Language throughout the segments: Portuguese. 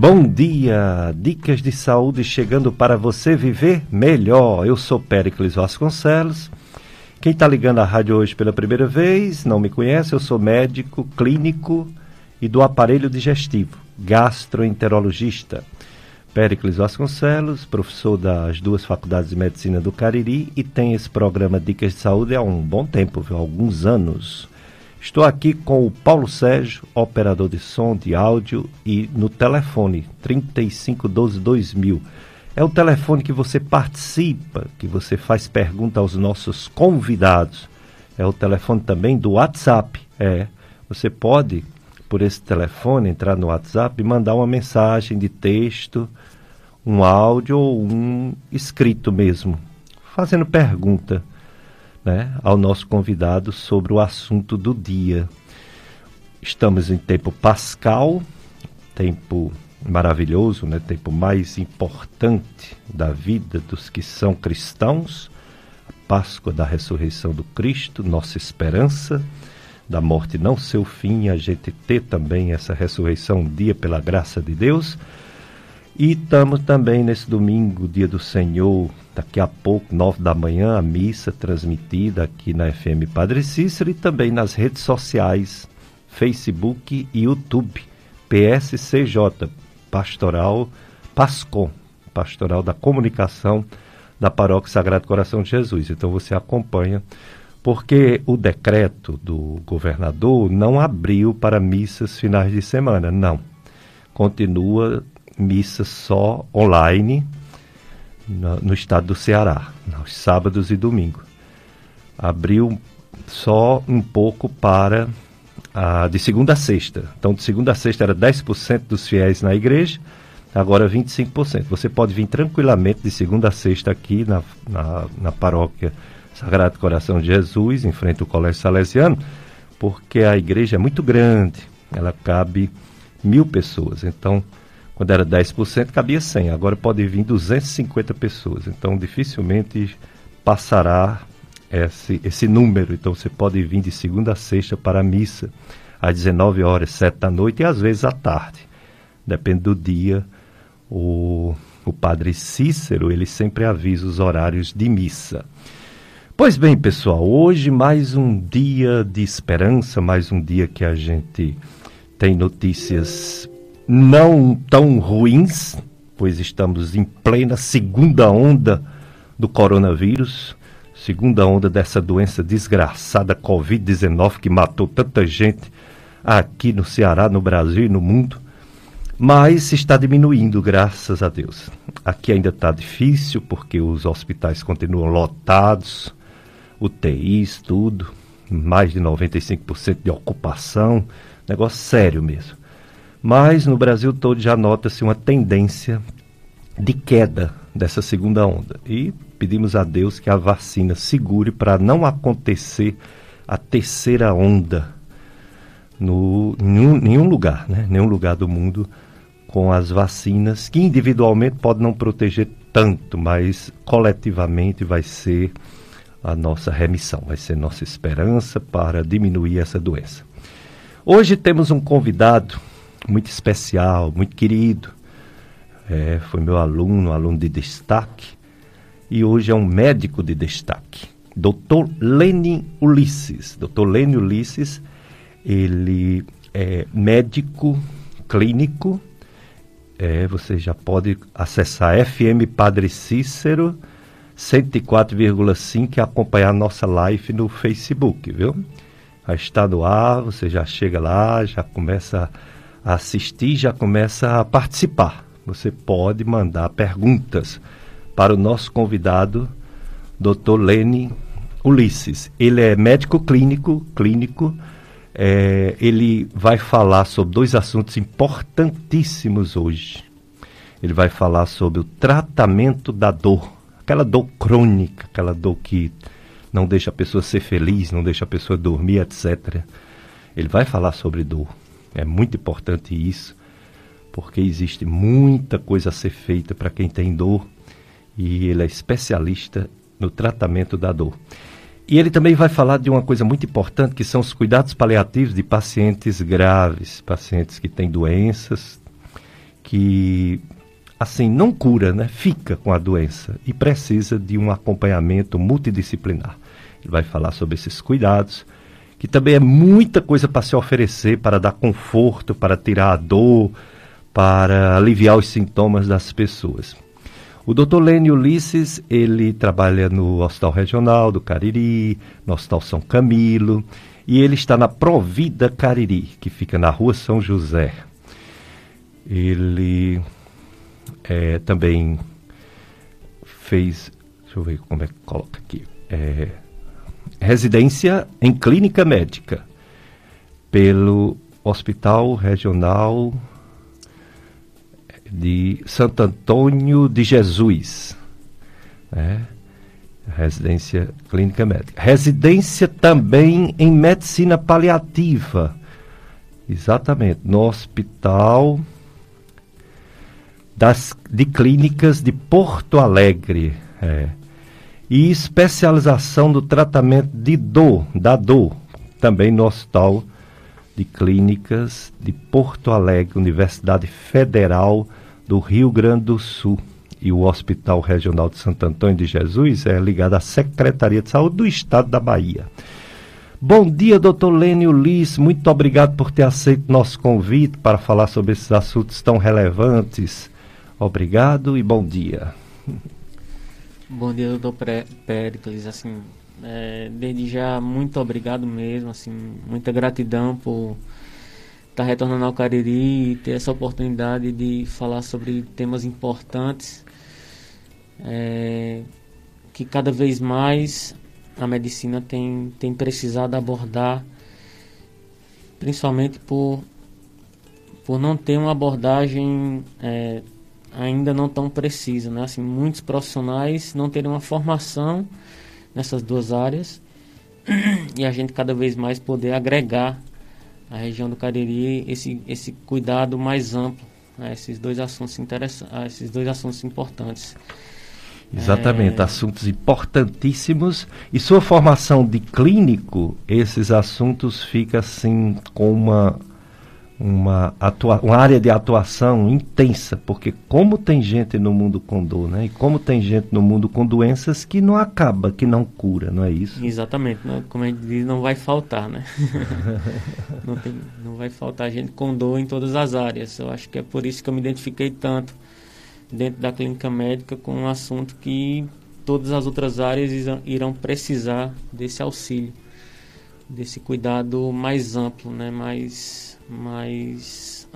Bom dia, dicas de saúde chegando para você viver melhor. Eu sou Péricles Vasconcelos. Quem está ligando a rádio hoje pela primeira vez, não me conhece, eu sou médico clínico e do aparelho digestivo, gastroenterologista. Péricles Vasconcelos, professor das duas faculdades de medicina do Cariri e tem esse programa Dicas de Saúde há um bom tempo, viu? alguns anos. Estou aqui com o Paulo Sérgio, operador de som, de áudio e no telefone 3512-2000. É o telefone que você participa, que você faz pergunta aos nossos convidados. É o telefone também do WhatsApp. É, você pode, por esse telefone, entrar no WhatsApp e mandar uma mensagem de texto, um áudio ou um escrito mesmo, fazendo pergunta né, ao nosso convidado sobre o assunto do dia. Estamos em tempo pascal, tempo maravilhoso, né, tempo mais importante da vida dos que são cristãos, Páscoa da ressurreição do Cristo, nossa esperança da morte não ser o fim, a gente ter também essa ressurreição um dia pela graça de Deus. E estamos também nesse domingo, dia do Senhor, daqui a pouco, nove da manhã, a missa transmitida aqui na FM Padre Cícero e também nas redes sociais, Facebook e YouTube, PSCJ, Pastoral Pascom, Pastoral da Comunicação da Paróquia Sagrado Coração de Jesus. Então você acompanha, porque o decreto do governador não abriu para missas finais de semana, não. Continua missa só online, no, no estado do Ceará, nos sábados e domingos. Abriu só um pouco para a de segunda a sexta. Então, de segunda a sexta era 10% dos fiéis na igreja, agora 25%. Você pode vir tranquilamente de segunda a sexta aqui na, na, na paróquia Sagrado Coração de Jesus, em frente ao Colégio Salesiano, porque a igreja é muito grande, ela cabe mil pessoas. Então, quando era 10%, cabia 100. Agora pode vir 250 pessoas. Então, dificilmente passará esse, esse número. Então, você pode vir de segunda a sexta para a missa, às 19 horas, 7 da noite e às vezes à tarde. Depende do dia. O, o padre Cícero, ele sempre avisa os horários de missa. Pois bem, pessoal, hoje mais um dia de esperança, mais um dia que a gente tem notícias não tão ruins, pois estamos em plena segunda onda do coronavírus, segunda onda dessa doença desgraçada Covid-19 que matou tanta gente aqui no Ceará, no Brasil e no mundo. Mas está diminuindo, graças a Deus. Aqui ainda está difícil, porque os hospitais continuam lotados, UTIs, tudo, mais de 95% de ocupação, negócio sério mesmo. Mas no Brasil todo já nota-se uma tendência de queda dessa segunda onda. E pedimos a Deus que a vacina segure para não acontecer a terceira onda no nenhum, nenhum lugar, né? Nenhum lugar do mundo com as vacinas que individualmente pode não proteger tanto, mas coletivamente vai ser a nossa remissão, vai ser nossa esperança para diminuir essa doença. Hoje temos um convidado muito especial, muito querido. É, foi meu aluno, aluno de destaque. E hoje é um médico de destaque. Dr. Lenin Ulisses. Dr. Lenin Ulisses, ele é médico clínico. É, você já pode acessar FM Padre Cícero 104,5 e acompanhar nossa live no Facebook, viu? Já está no ar, você já chega lá, já começa a assistir já começa a participar. Você pode mandar perguntas para o nosso convidado, Dr. Lene Ulisses. Ele é médico clínico, clínico. É, ele vai falar sobre dois assuntos importantíssimos hoje. Ele vai falar sobre o tratamento da dor, aquela dor crônica, aquela dor que não deixa a pessoa ser feliz, não deixa a pessoa dormir, etc. Ele vai falar sobre dor. É muito importante isso, porque existe muita coisa a ser feita para quem tem dor e ele é especialista no tratamento da dor. E ele também vai falar de uma coisa muito importante, que são os cuidados paliativos de pacientes graves, pacientes que têm doenças que assim não cura, né? Fica com a doença e precisa de um acompanhamento multidisciplinar. Ele vai falar sobre esses cuidados, que também é muita coisa para se oferecer para dar conforto, para tirar a dor, para aliviar os sintomas das pessoas. O Dr. Lênio Ulisses, ele trabalha no Hospital Regional do Cariri, no Hospital São Camilo, e ele está na Provida Cariri, que fica na Rua São José. Ele é, também fez, deixa eu ver como é que coloca aqui, é, residência em clínica médica pelo Hospital Regional de Santo Antônio de Jesus. Né? Residência clínica médica. Residência também em medicina paliativa. Exatamente, no Hospital das, de Clínicas de Porto Alegre. É. E especialização no tratamento de dor, da dor, também no Hospital de Clínicas de Porto Alegre, Universidade Federal do Rio Grande do Sul. E o Hospital Regional de Santo Antônio de Jesus é ligado à Secretaria de Saúde do Estado da Bahia. Bom dia, doutor Lênio Liz. Muito obrigado por ter aceito nosso convite para falar sobre esses assuntos tão relevantes Obrigado e bom dia. Bom dia, doutor Péricles. Assim, é, desde já, muito obrigado mesmo. Assim, muita gratidão por estar tá retornando ao Cariri e ter essa oportunidade de falar sobre temas importantes é, que cada vez mais a medicina tem, tem precisado abordar, principalmente por, por não ter uma abordagem é, ainda não tão precisa, né? Assim, muitos profissionais não terem uma formação nessas duas áreas e a gente cada vez mais poder agregar à região do Cariri esse, esse cuidado mais amplo a esses dois assuntos interessantes, esses dois assuntos importantes. Exatamente, é... assuntos importantíssimos. E sua formação de clínico, esses assuntos ficam assim com uma uma, atua uma área de atuação intensa, porque como tem gente no mundo com dor, né? E como tem gente no mundo com doenças que não acaba, que não cura, não é isso? Exatamente, né? como a gente diz, não vai faltar, né? não, tem, não vai faltar gente com dor em todas as áreas. Eu acho que é por isso que eu me identifiquei tanto dentro da clínica médica com um assunto que todas as outras áreas irão precisar desse auxílio, desse cuidado mais amplo, né? Mais mais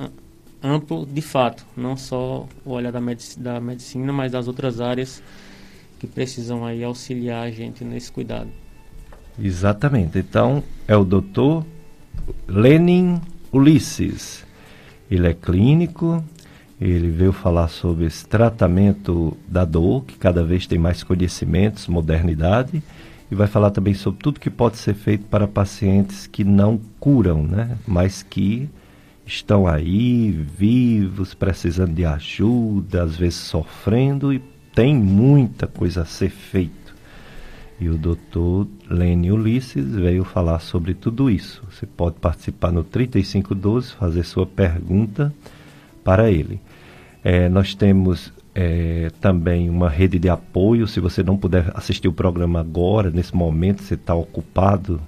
amplo de fato, não só o olhar da, medic da medicina, mas das outras áreas que precisam aí auxiliar a gente nesse cuidado. Exatamente. Então, é o doutor Lenin Ulisses. Ele é clínico, ele veio falar sobre esse tratamento da dor, que cada vez tem mais conhecimentos, modernidade, e vai falar também sobre tudo que pode ser feito para pacientes que não curam, né? mas que estão aí vivos, precisando de ajuda, às vezes sofrendo e tem muita coisa a ser feito. E o doutor Lene Ulisses veio falar sobre tudo isso. Você pode participar no 3512, fazer sua pergunta para ele. É, nós temos é, também uma rede de apoio. Se você não puder assistir o programa agora, nesse momento, você está ocupado,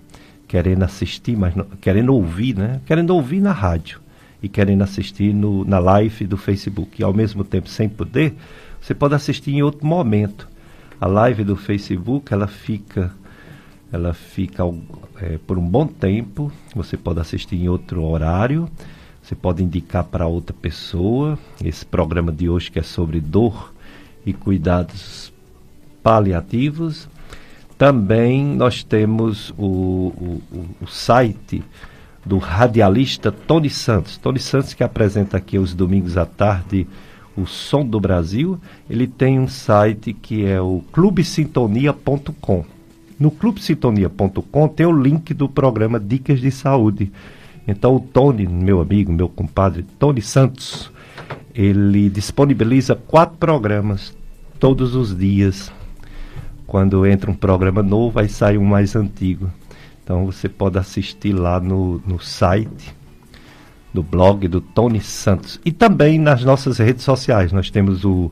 querendo assistir, mas não, querendo ouvir, né? Querendo ouvir na rádio e querendo assistir no, na live do Facebook. E ao mesmo tempo, sem poder, você pode assistir em outro momento. A live do Facebook, ela fica ela fica é, por um bom tempo. Você pode assistir em outro horário você pode indicar para outra pessoa. Esse programa de hoje que é sobre dor e cuidados paliativos. Também nós temos o, o, o site do radialista Tony Santos. Tony Santos que apresenta aqui os domingos à tarde o Som do Brasil. Ele tem um site que é o clubesintonia.com. No clubesintonia.com tem o link do programa Dicas de Saúde então o Tony, meu amigo, meu compadre, Tony Santos, ele disponibiliza quatro programas todos os dias. Quando entra um programa novo, aí sai um mais antigo. Então você pode assistir lá no, no site do blog do Tony Santos. E também nas nossas redes sociais. Nós temos o,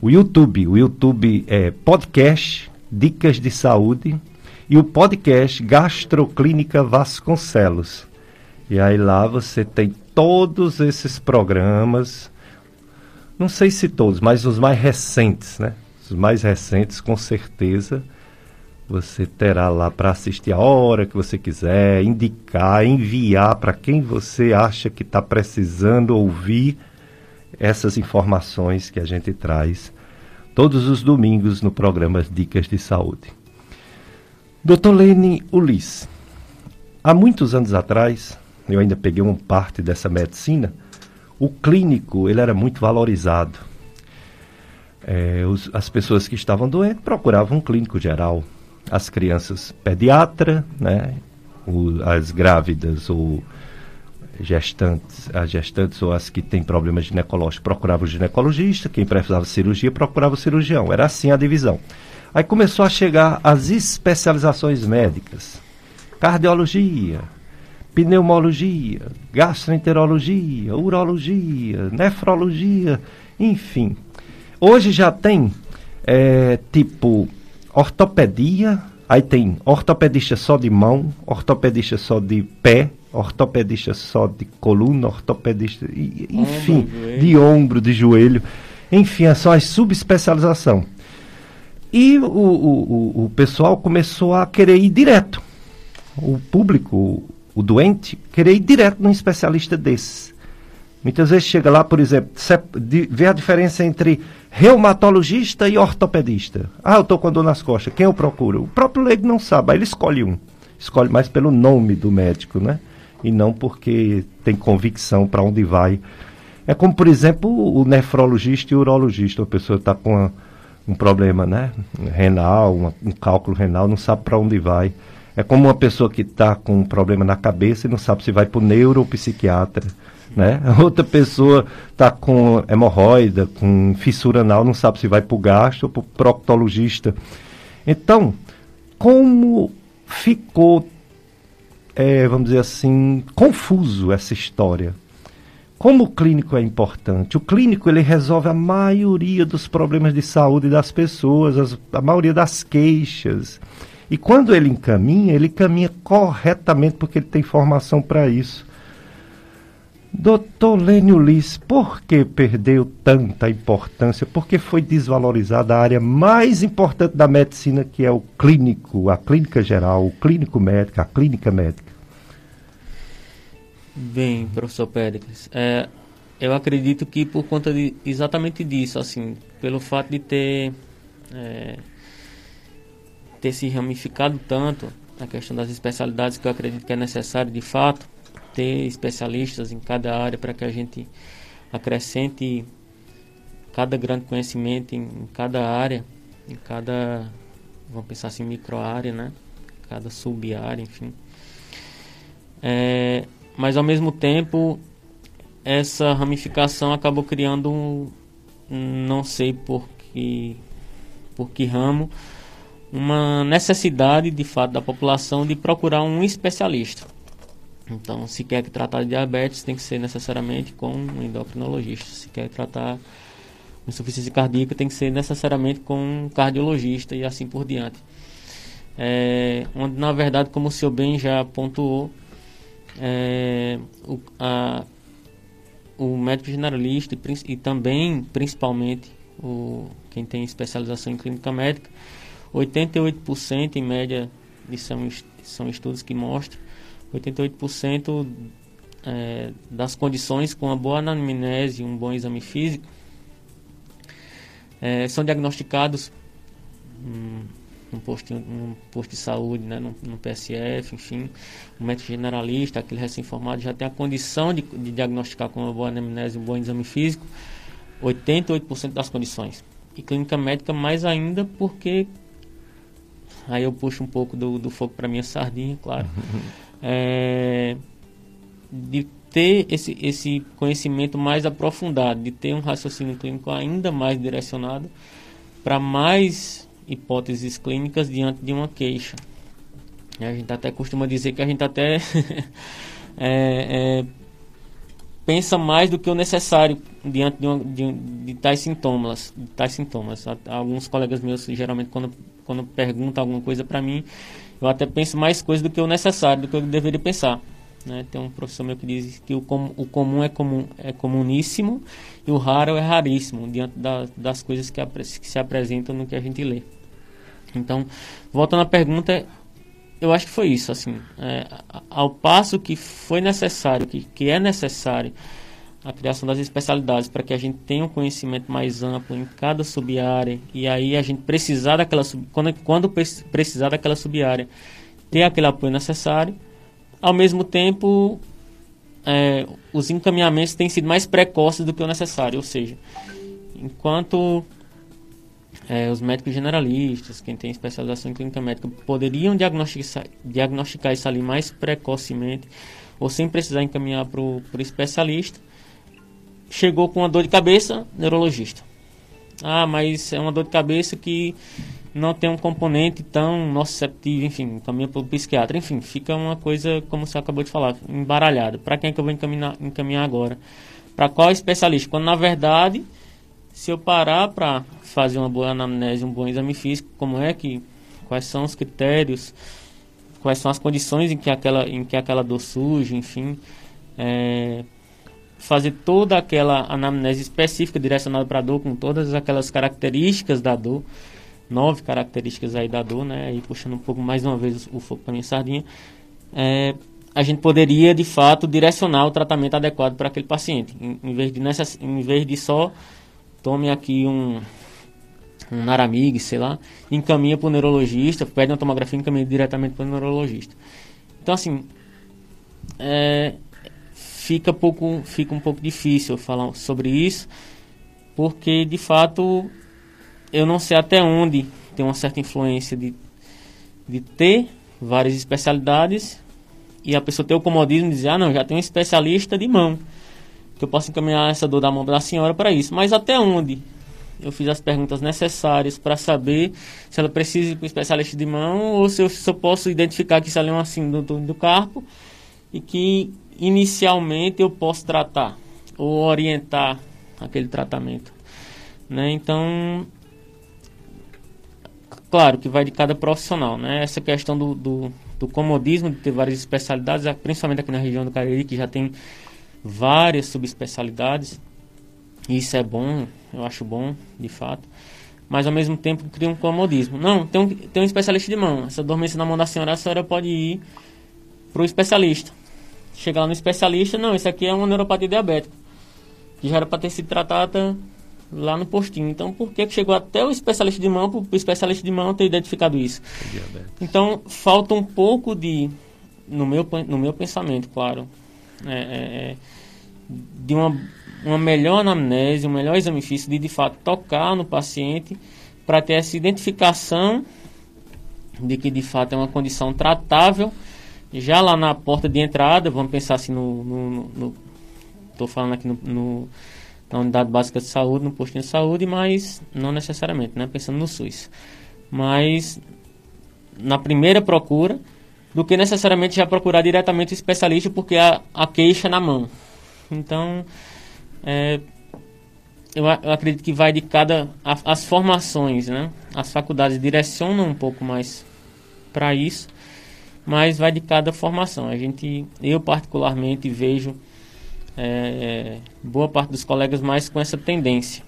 o YouTube. O YouTube é podcast Dicas de Saúde e o podcast Gastroclínica Vasconcelos. E aí lá você tem todos esses programas, não sei se todos, mas os mais recentes, né? Os mais recentes, com certeza, você terá lá para assistir a hora que você quiser, indicar, enviar para quem você acha que está precisando ouvir essas informações que a gente traz todos os domingos no programa Dicas de Saúde. Dr. Lene Ulisses, há muitos anos atrás, eu ainda peguei uma parte dessa medicina, o clínico ele era muito valorizado. É, os, as pessoas que estavam doentes procuravam um clínico geral. As crianças pediatra, né, o, as grávidas ou gestantes, as gestantes ou as que têm problemas ginecológicos procuravam o ginecologista, quem precisava de cirurgia procurava o cirurgião. Era assim a divisão. Aí começou a chegar as especializações médicas. Cardiologia, pneumologia, gastroenterologia, urologia, nefrologia, enfim. Hoje já tem é, tipo ortopedia, aí tem ortopedista só de mão, ortopedista só de pé, ortopedista só de coluna, ortopedista, enfim, ombro, de ombro, de joelho. Enfim, é só a subespecialização. E o, o, o pessoal começou a querer ir direto. O público, o doente, querer ir direto num especialista desse. Muitas vezes chega lá, por exemplo, vê a diferença entre reumatologista e ortopedista. Ah, eu estou com dor nas costas, quem eu procuro? O próprio leigo não sabe, aí ele escolhe um. Escolhe mais pelo nome do médico, né? E não porque tem convicção para onde vai. É como, por exemplo, o nefrologista e o urologista. A pessoa está com uma, um problema né? renal, uma, um cálculo renal, não sabe para onde vai. É como uma pessoa que está com um problema na cabeça e não sabe se vai para o neuro ou psiquiatra. Né? Outra pessoa está com hemorroida, com fissura anal, não sabe se vai para o gastro ou para o proctologista. Então, como ficou, é, vamos dizer assim, confuso essa história? Como o clínico é importante? O clínico ele resolve a maioria dos problemas de saúde das pessoas, as, a maioria das queixas. E quando ele encaminha, ele caminha corretamente porque ele tem formação para isso. Doutor Lênio Liz, por que perdeu tanta importância? Por que foi desvalorizada a área mais importante da medicina, que é o clínico, a clínica geral, o clínico médico, a clínica médica? Bem, professor Péricles, é, eu acredito que por conta de exatamente disso, assim, pelo fato de ter é, ter se ramificado tanto a questão das especialidades que eu acredito que é necessário de fato ter especialistas em cada área para que a gente acrescente cada grande conhecimento em, em cada área, em cada, vamos pensar assim, micro área, né? Cada sub-área, enfim. É, mas ao mesmo tempo, essa ramificação acabou criando um, não sei por que, por que ramo, uma necessidade de fato da população de procurar um especialista. Então, se quer tratar de diabetes, tem que ser necessariamente com um endocrinologista. Se quer tratar insuficiência cardíaca, tem que ser necessariamente com um cardiologista e assim por diante. É, onde, na verdade, como o senhor bem já pontuou, é, o, a, o médico generalista e, e também, principalmente, o, quem tem especialização em clínica médica, 88% em média, são, são estudos que mostram, 88% é, das condições com uma boa anamnese e um bom exame físico é, são diagnosticados hum, num posto, num posto de saúde, né, no, PSF, enfim, o médico generalista, aquele recém-formado, já tem a condição de, de diagnosticar com uma boa anamnese um bom exame físico 88% das condições. E clínica médica mais ainda porque aí eu puxo um pouco do, do fogo para minha sardinha, claro. é, de ter esse, esse conhecimento mais aprofundado, de ter um raciocínio clínico ainda mais direcionado para mais hipóteses clínicas diante de uma queixa. A gente até costuma dizer que a gente até é, é, pensa mais do que o necessário diante de, uma, de, de tais sintomas. De tais sintomas. Alguns colegas meus, geralmente, quando, quando perguntam alguma coisa para mim, eu até penso mais coisas do que o necessário, do que eu deveria pensar. Né? Tem um professor meu que diz que o, com, o comum é, comum é comuníssimo e o raro é raríssimo, diante da, das coisas que, que se apresentam no que a gente lê. Então, voltando à pergunta, eu acho que foi isso, assim, é, ao passo que foi necessário, que, que é necessário a criação das especialidades para que a gente tenha um conhecimento mais amplo em cada sub-área e aí a gente precisar daquela quando, quando precisar daquela sub-área ter aquele apoio necessário ao mesmo tempo é, os encaminhamentos têm sido mais precoces do que o necessário ou seja enquanto é, os médicos generalistas, quem tem especialização em clínica médica, poderiam diagnosticar, diagnosticar isso ali mais precocemente ou sem precisar encaminhar para o especialista. Chegou com uma dor de cabeça, neurologista. Ah, mas é uma dor de cabeça que não tem um componente tão nociceptivo, enfim, caminha para o psiquiatra. Enfim, fica uma coisa, como você acabou de falar, embaralhada. Para quem é que eu vou encaminhar, encaminhar agora? Para qual especialista? Quando, na verdade, se eu parar para fazer uma boa anamnese, um bom exame físico, como é que, quais são os critérios, quais são as condições em que aquela, em que aquela dor surge, enfim, é, fazer toda aquela anamnese específica direcionada para a dor, com todas aquelas características da dor, nove características aí da dor, né, e puxando um pouco mais uma vez o foco para minha sardinha, é, a gente poderia de fato direcionar o tratamento adequado para aquele paciente, em, em, vez de nessa, em vez de só tome aqui um, um Naramig, sei lá, encaminha para o neurologista, pede uma tomografia e encaminha diretamente para o neurologista. Então, assim, é, fica, pouco, fica um pouco difícil falar sobre isso, porque, de fato, eu não sei até onde tem uma certa influência de, de ter várias especialidades e a pessoa ter o comodismo de dizer, ah, não, já tem um especialista de mão que eu posso encaminhar essa dor da mão da senhora para isso. Mas até onde? Eu fiz as perguntas necessárias para saber se ela precisa ir para o especialista de mão ou se eu, eu posso identificar que isso ali é uma síndrome do carpo e que inicialmente eu posso tratar ou orientar aquele tratamento. Né? Então, claro que vai de cada profissional. Né? Essa questão do, do, do comodismo de ter várias especialidades, principalmente aqui na região do Cariri, que já tem várias subespecialidades. Isso é bom, eu acho bom, de fato. Mas ao mesmo tempo cria um comodismo. Não, tem um, tem um especialista de mão. Essa dormência na mão da senhora, a senhora pode ir para o especialista. Chegar lá no especialista, não, isso aqui é uma neuropatia diabética. Que já era para ter sido tratada lá no postinho. Então, por que, que chegou até o especialista de mão, para o especialista de mão ter identificado isso? Então, falta um pouco de, no meu, no meu pensamento, claro, é, é, é, de uma, uma melhor anamnese, um melhor exame físico, de de fato tocar no paciente para ter essa identificação de que de fato é uma condição tratável. Já lá na porta de entrada, vamos pensar assim no. Estou falando aqui no, no, na unidade básica de saúde, no postinho de saúde, mas não necessariamente, né? Pensando no SUS. Mas na primeira procura, do que necessariamente já procurar diretamente o especialista porque a, a queixa na mão. Então, é, eu, eu, acredito que vai de cada. A, as formações, né? As faculdades direcionam um pouco mais para isso, mas vai de cada formação. A gente, eu particularmente vejo é, boa parte dos colegas mais com essa tendência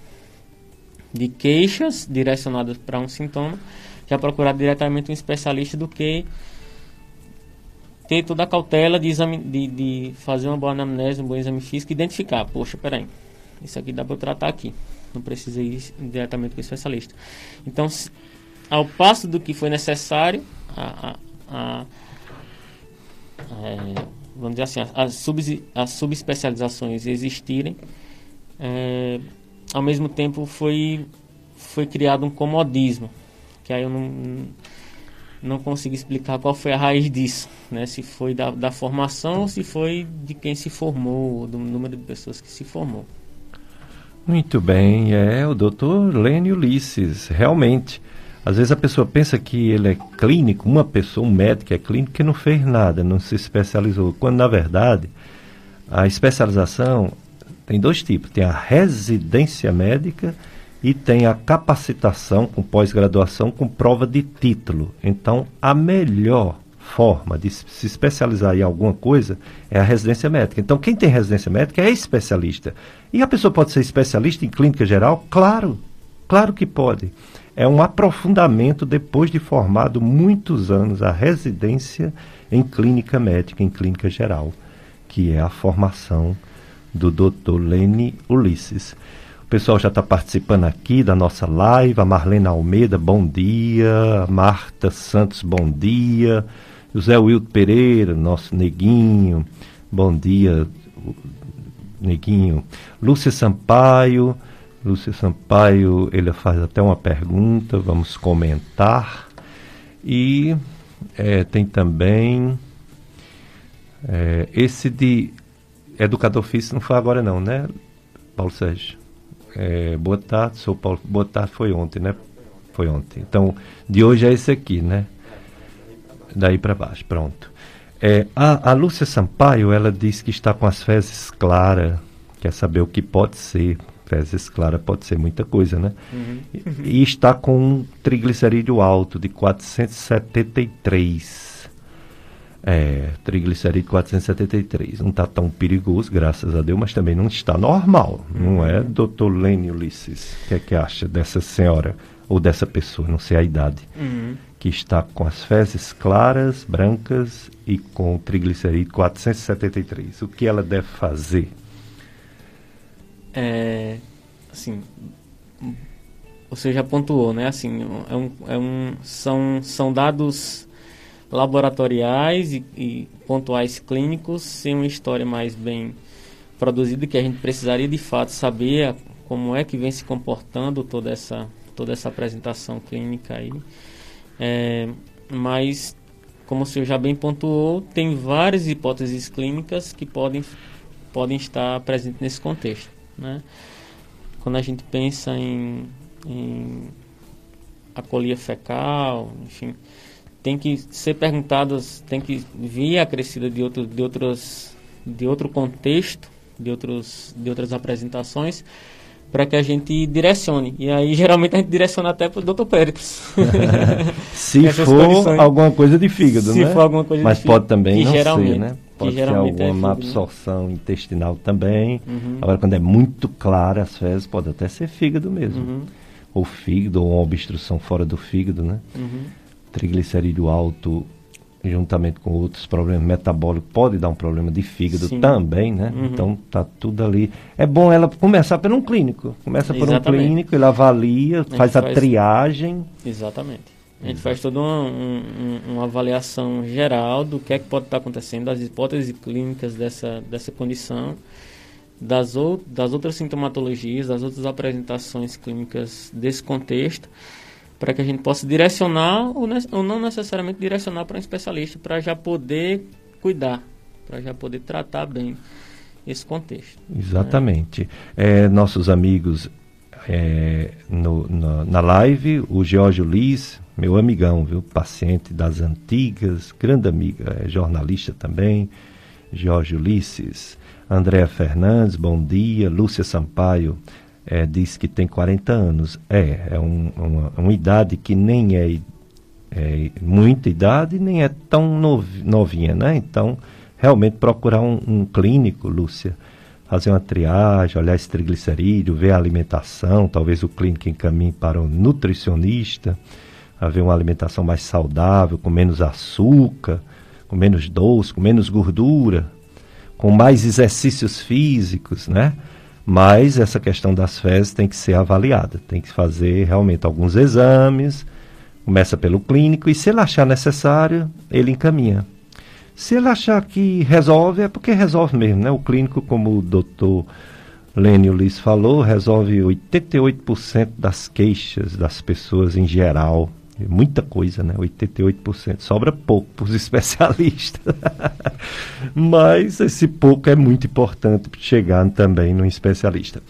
de queixas direcionadas para um sintoma, já procurar diretamente um especialista do que ter toda a cautela de, exame, de, de fazer uma boa anamnese, um bom exame físico e identificar, poxa, peraí, isso aqui dá para eu tratar aqui, não precisa ir diretamente com o especialista. Então, ao passo do que foi necessário, a, a é, vamos dizer assim, as, sub, as subespecializações existirem, é, ao mesmo tempo foi, foi criado um comodismo, que aí eu não não consigo explicar qual foi a raiz disso, né? Se foi da, da formação ou se foi de quem se formou, do número de pessoas que se formou. Muito bem, é o doutor Lênio Ulisses, realmente. Às vezes a pessoa pensa que ele é clínico, uma pessoa, um médico é clínico que não fez nada, não se especializou, quando na verdade A especialização tem dois tipos: tem a residência médica e tem a capacitação com pós-graduação com prova de título. Então, a melhor forma de se especializar em alguma coisa é a residência médica. Então, quem tem residência médica é especialista. E a pessoa pode ser especialista em clínica geral? Claro, claro que pode. É um aprofundamento depois de formado muitos anos a residência em clínica médica, em clínica geral, que é a formação do Dr. Lene Ulisses. O pessoal já está participando aqui da nossa live. A Marlene Almeida, bom dia. Marta Santos, bom dia. José Wilton Pereira, nosso neguinho, bom dia, neguinho. Lúcia Sampaio, Lúcia Sampaio, ele faz até uma pergunta, vamos comentar. E é, tem também é, esse de educador físico, não foi agora não, né, Paulo Sérgio? É, boa tarde, sou Paulo. Boa tarde foi ontem, né? Foi ontem. Então, de hoje é esse aqui, né? Daí para baixo, pronto. É, a, a Lúcia Sampaio, ela diz que está com as fezes claras, quer saber o que pode ser. Fezes claras pode ser muita coisa, né? Uhum. E, e está com um triglicerídeo alto de 473 é, triglicerídeo 473. Não está tão perigoso, graças a Deus, mas também não está normal. Não é, doutor Lênin Ulisses? O que é que acha dessa senhora ou dessa pessoa, não sei a idade, uhum. que está com as fezes claras, brancas e com triglicerídeo 473? O que ela deve fazer? É, assim, você já pontuou, né? Assim, é um, é um, são, são dados laboratoriais e, e pontuais clínicos sem uma história mais bem produzida que a gente precisaria de fato saber a, como é que vem se comportando toda essa toda essa apresentação clínica aí é, mas como o senhor já bem pontuou tem várias hipóteses clínicas que podem podem estar presentes nesse contexto né? Quando a gente pensa em, em acolia fecal enfim tem que ser perguntadas, tem que vir acrescida de outro, de outros, de outro contexto, de outros, de outras apresentações, para que a gente direcione. E aí geralmente a gente direciona até para o Dr. Péricles. Se for condições. alguma coisa de fígado, Se né? for alguma coisa Mas de pode também não ser, né? Pode ser é alguma é má absorção né? intestinal também. Uhum. Agora, quando é muito clara as fezes, pode até ser fígado mesmo. Uhum. Ou fígado, ou uma obstrução fora do fígado, né? Uhum triglicerídeo alto juntamente com outros problemas metabólicos pode dar um problema de fígado Sim. também, né? Uhum. Então tá tudo ali. É bom ela começar por um clínico. Começa por Exatamente. um clínico, ele avalia, a faz a faz... triagem. Exatamente. A gente faz toda uma, um, uma, avaliação geral do que é que pode estar acontecendo, das hipóteses clínicas dessa, dessa condição, das, ou, das outras sintomatologias, das outras apresentações clínicas desse contexto para que a gente possa direcionar ou, ou não necessariamente direcionar para um especialista, para já poder cuidar, para já poder tratar bem esse contexto. Exatamente. Né? É, nossos amigos é, no, no, na live, o George Liz, meu amigão, viu? Paciente das antigas, grande amiga, é jornalista também, Jorge Ulisses, Andréa Fernandes, bom dia, Lúcia Sampaio, é, diz que tem 40 anos. É, é um, uma, uma, idade que nem é, é, muita idade, nem é tão novinha, né? Então, realmente procurar um, um, clínico, Lúcia, fazer uma triagem, olhar esse triglicerídeo, ver a alimentação, talvez o clínico encaminhe para um nutricionista, a ver uma alimentação mais saudável, com menos açúcar, com menos doce, com menos gordura, com mais exercícios físicos, né? Mas essa questão das fezes tem que ser avaliada, tem que fazer realmente alguns exames, começa pelo clínico e se ele achar necessário, ele encaminha. Se ele achar que resolve, é porque resolve mesmo, né? O clínico, como o doutor Lênio Liz falou, resolve 88% das queixas das pessoas em geral Muita coisa, né? 88%. Sobra pouco para os especialistas. Mas esse pouco é muito importante para chegar também no especialista.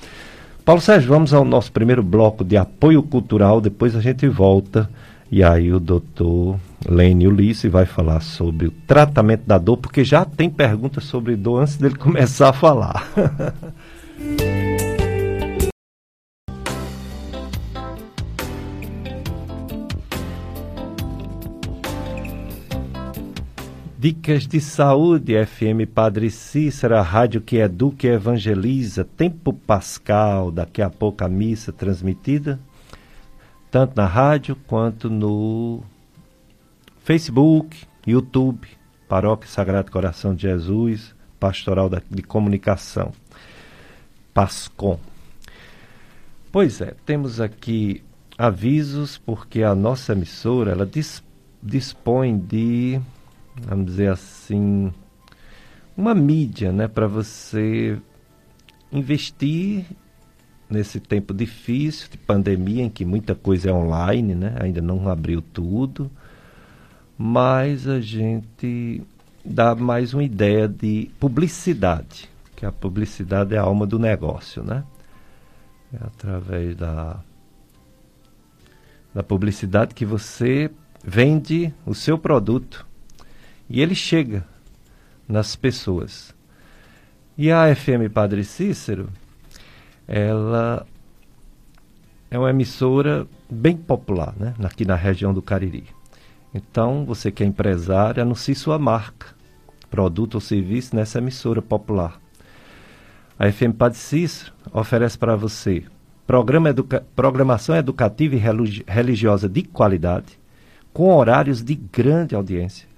Paulo Sérgio, vamos ao nosso primeiro bloco de apoio cultural, depois a gente volta e aí o doutor Lênin Ulisses vai falar sobre o tratamento da dor, porque já tem perguntas sobre dor antes dele começar a falar. Dicas de Saúde, FM Padre Cícero, a rádio que educa e evangeliza. Tempo Pascal, daqui a pouco a missa transmitida, tanto na rádio quanto no Facebook, YouTube, Paróquia Sagrado Coração de Jesus, Pastoral de Comunicação, PASCOM. Pois é, temos aqui avisos porque a nossa emissora ela dispõe de vamos dizer assim, uma mídia, né, para você investir nesse tempo difícil de pandemia em que muita coisa é online, né? Ainda não abriu tudo, mas a gente dá mais uma ideia de publicidade, que a publicidade é a alma do negócio, né? É através da da publicidade que você vende o seu produto e ele chega nas pessoas. E a FM Padre Cícero, ela é uma emissora bem popular, né? aqui na região do Cariri. Então, você que é empresário, anuncie sua marca, produto ou serviço nessa emissora popular. A FM Padre Cícero oferece para você programa educa programação educativa e religiosa de qualidade, com horários de grande audiência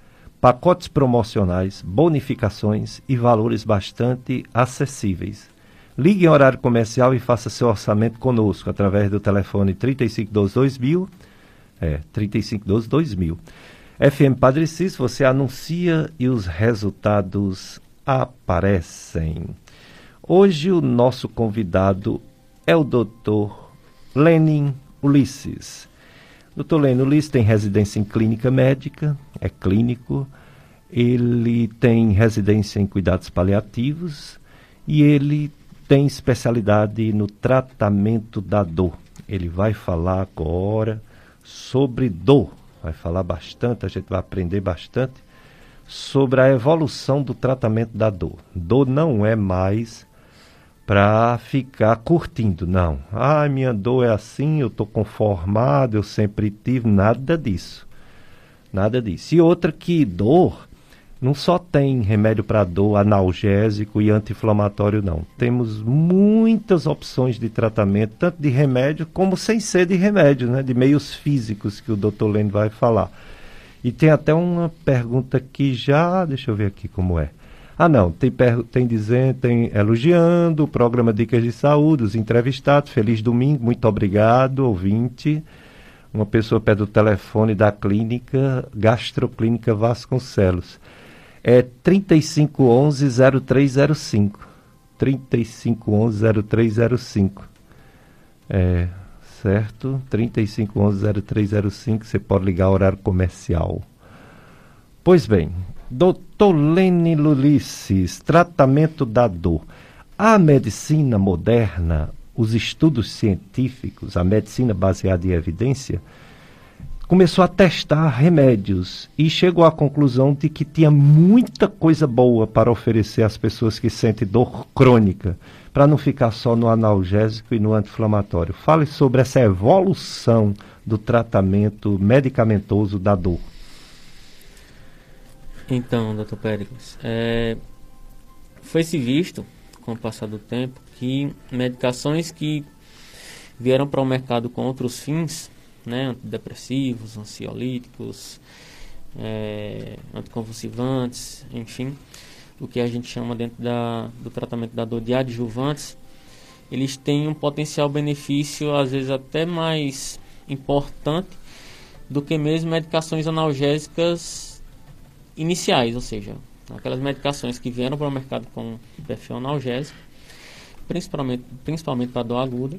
pacotes promocionais, bonificações e valores bastante acessíveis. Ligue em horário comercial e faça seu orçamento conosco através do telefone 3512-2000, é, 3512-2000. FM Padre Cis, você anuncia e os resultados aparecem. Hoje o nosso convidado é o Dr. Lenin Ulisses. Dr. Leno Liss tem residência em clínica médica, é clínico, ele tem residência em cuidados paliativos e ele tem especialidade no tratamento da dor. Ele vai falar agora sobre dor, vai falar bastante, a gente vai aprender bastante sobre a evolução do tratamento da dor. Dor não é mais para ficar curtindo, não. Ah, minha dor é assim, eu estou conformado, eu sempre tive, nada disso. Nada disso. E outra que dor não só tem remédio para dor analgésico e anti-inflamatório, não. Temos muitas opções de tratamento, tanto de remédio como sem ser de remédio, né? de meios físicos que o Dr. Lendo vai falar. E tem até uma pergunta que já, deixa eu ver aqui como é. Ah, não, tem, tem dizendo, tem elogiando o programa Dicas de Saúde, os entrevistados. Feliz domingo, muito obrigado, ouvinte. Uma pessoa pede o telefone da clínica Gastroclínica Vasconcelos. É 3511-0305. 3511-0305. É, certo? 3511-0305. Você pode ligar horário comercial. Pois bem, Doutor Lene Lulices, tratamento da dor. A medicina moderna, os estudos científicos, a medicina baseada em evidência, começou a testar remédios e chegou à conclusão de que tinha muita coisa boa para oferecer às pessoas que sentem dor crônica, para não ficar só no analgésico e no anti-inflamatório. Fale sobre essa evolução do tratamento medicamentoso da dor. Então, doutor Péricles, é, foi-se visto, com o passar do tempo, que medicações que vieram para o mercado com outros fins, né, antidepressivos, ansiolíticos, é, anticonvulsivantes, enfim, o que a gente chama dentro da, do tratamento da dor de adjuvantes, eles têm um potencial benefício, às vezes até mais importante do que mesmo medicações analgésicas iniciais, ou seja, aquelas medicações que vieram para o mercado com perfil analgésico, principalmente, principalmente para dor aguda.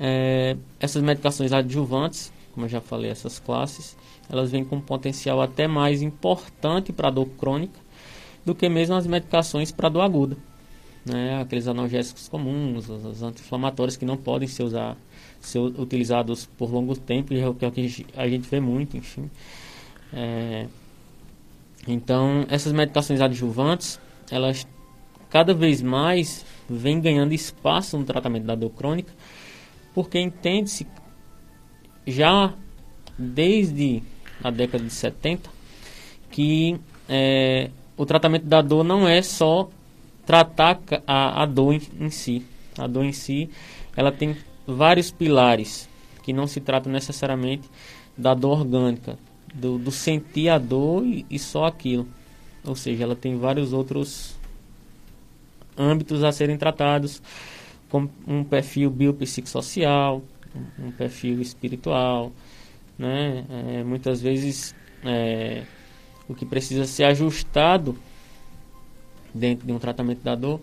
É, essas medicações adjuvantes, como eu já falei, essas classes, elas vêm com um potencial até mais importante para dor crônica do que mesmo as medicações para dor aguda. Né? Aqueles analgésicos comuns, os anti-inflamatórios que não podem ser, usar, ser utilizados por longo tempo, e é o que a gente vê muito, enfim É, então, essas medicações adjuvantes, elas cada vez mais vêm ganhando espaço no tratamento da dor crônica, porque entende-se já desde a década de 70 que é, o tratamento da dor não é só tratar a, a dor em, em, si. A dor em si, ela tem vários pilares que não se trata necessariamente da dor orgânica, do, do sentir a dor e, e só aquilo. Ou seja, ela tem vários outros âmbitos a serem tratados, como um perfil biopsicossocial, um perfil espiritual, né? É, muitas vezes é, o que precisa ser ajustado dentro de um tratamento da dor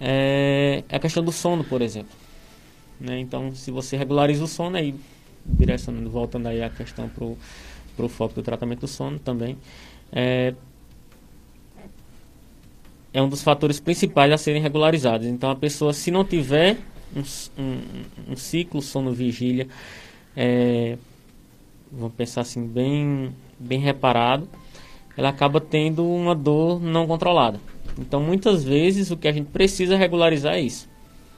é a questão do sono, por exemplo. Né? Então, se você regulariza o sono, aí direcionando, voltando aí a questão para o foco do tratamento do sono também, é, é um dos fatores principais a serem regularizados. Então, a pessoa, se não tiver um, um, um ciclo sono-vigília, é, vamos pensar assim, bem, bem reparado, ela acaba tendo uma dor não controlada. Então, muitas vezes, o que a gente precisa regularizar é isso.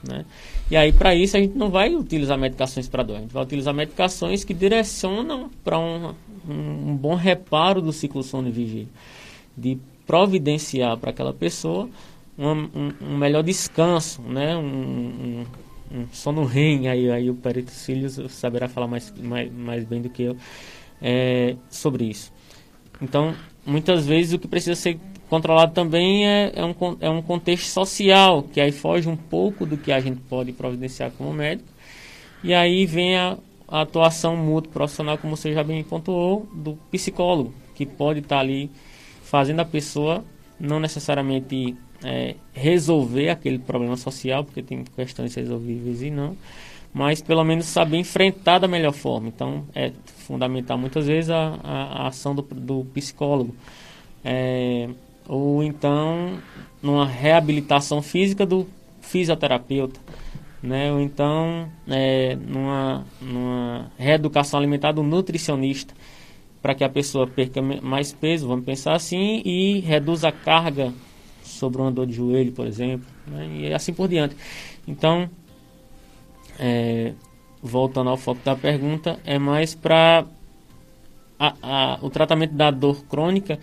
Né? E aí, para isso, a gente não vai utilizar medicações para dor, a gente vai utilizar medicações que direcionam para um, um, um, bom reparo do ciclo sono e vigília, de providenciar para aquela pessoa um, um, melhor descanso, né? um, um sono REM, aí, aí o Perito Cílios saberá falar mais, mais, mais bem do que eu é, sobre isso. Então, muitas vezes o que precisa ser controlado também é, é, um, é um contexto social, que aí foge um pouco do que a gente pode providenciar como médico. E aí vem a, a atuação mútua profissional, como você já bem pontuou, do psicólogo, que pode estar ali fazendo a pessoa não necessariamente é, resolver aquele problema social, porque tem questões resolvíveis e não, mas pelo menos saber enfrentar da melhor forma. Então é fundamental muitas vezes a, a, a ação do, do psicólogo. É, ou então numa reabilitação física do fisioterapeuta, né? ou então é, numa, numa reeducação alimentar do nutricionista, para que a pessoa perca mais peso, vamos pensar assim, e reduza a carga sobre uma dor de joelho, por exemplo, né? e assim por diante. Então, é, voltando ao foco da pergunta, é mais para o tratamento da dor crônica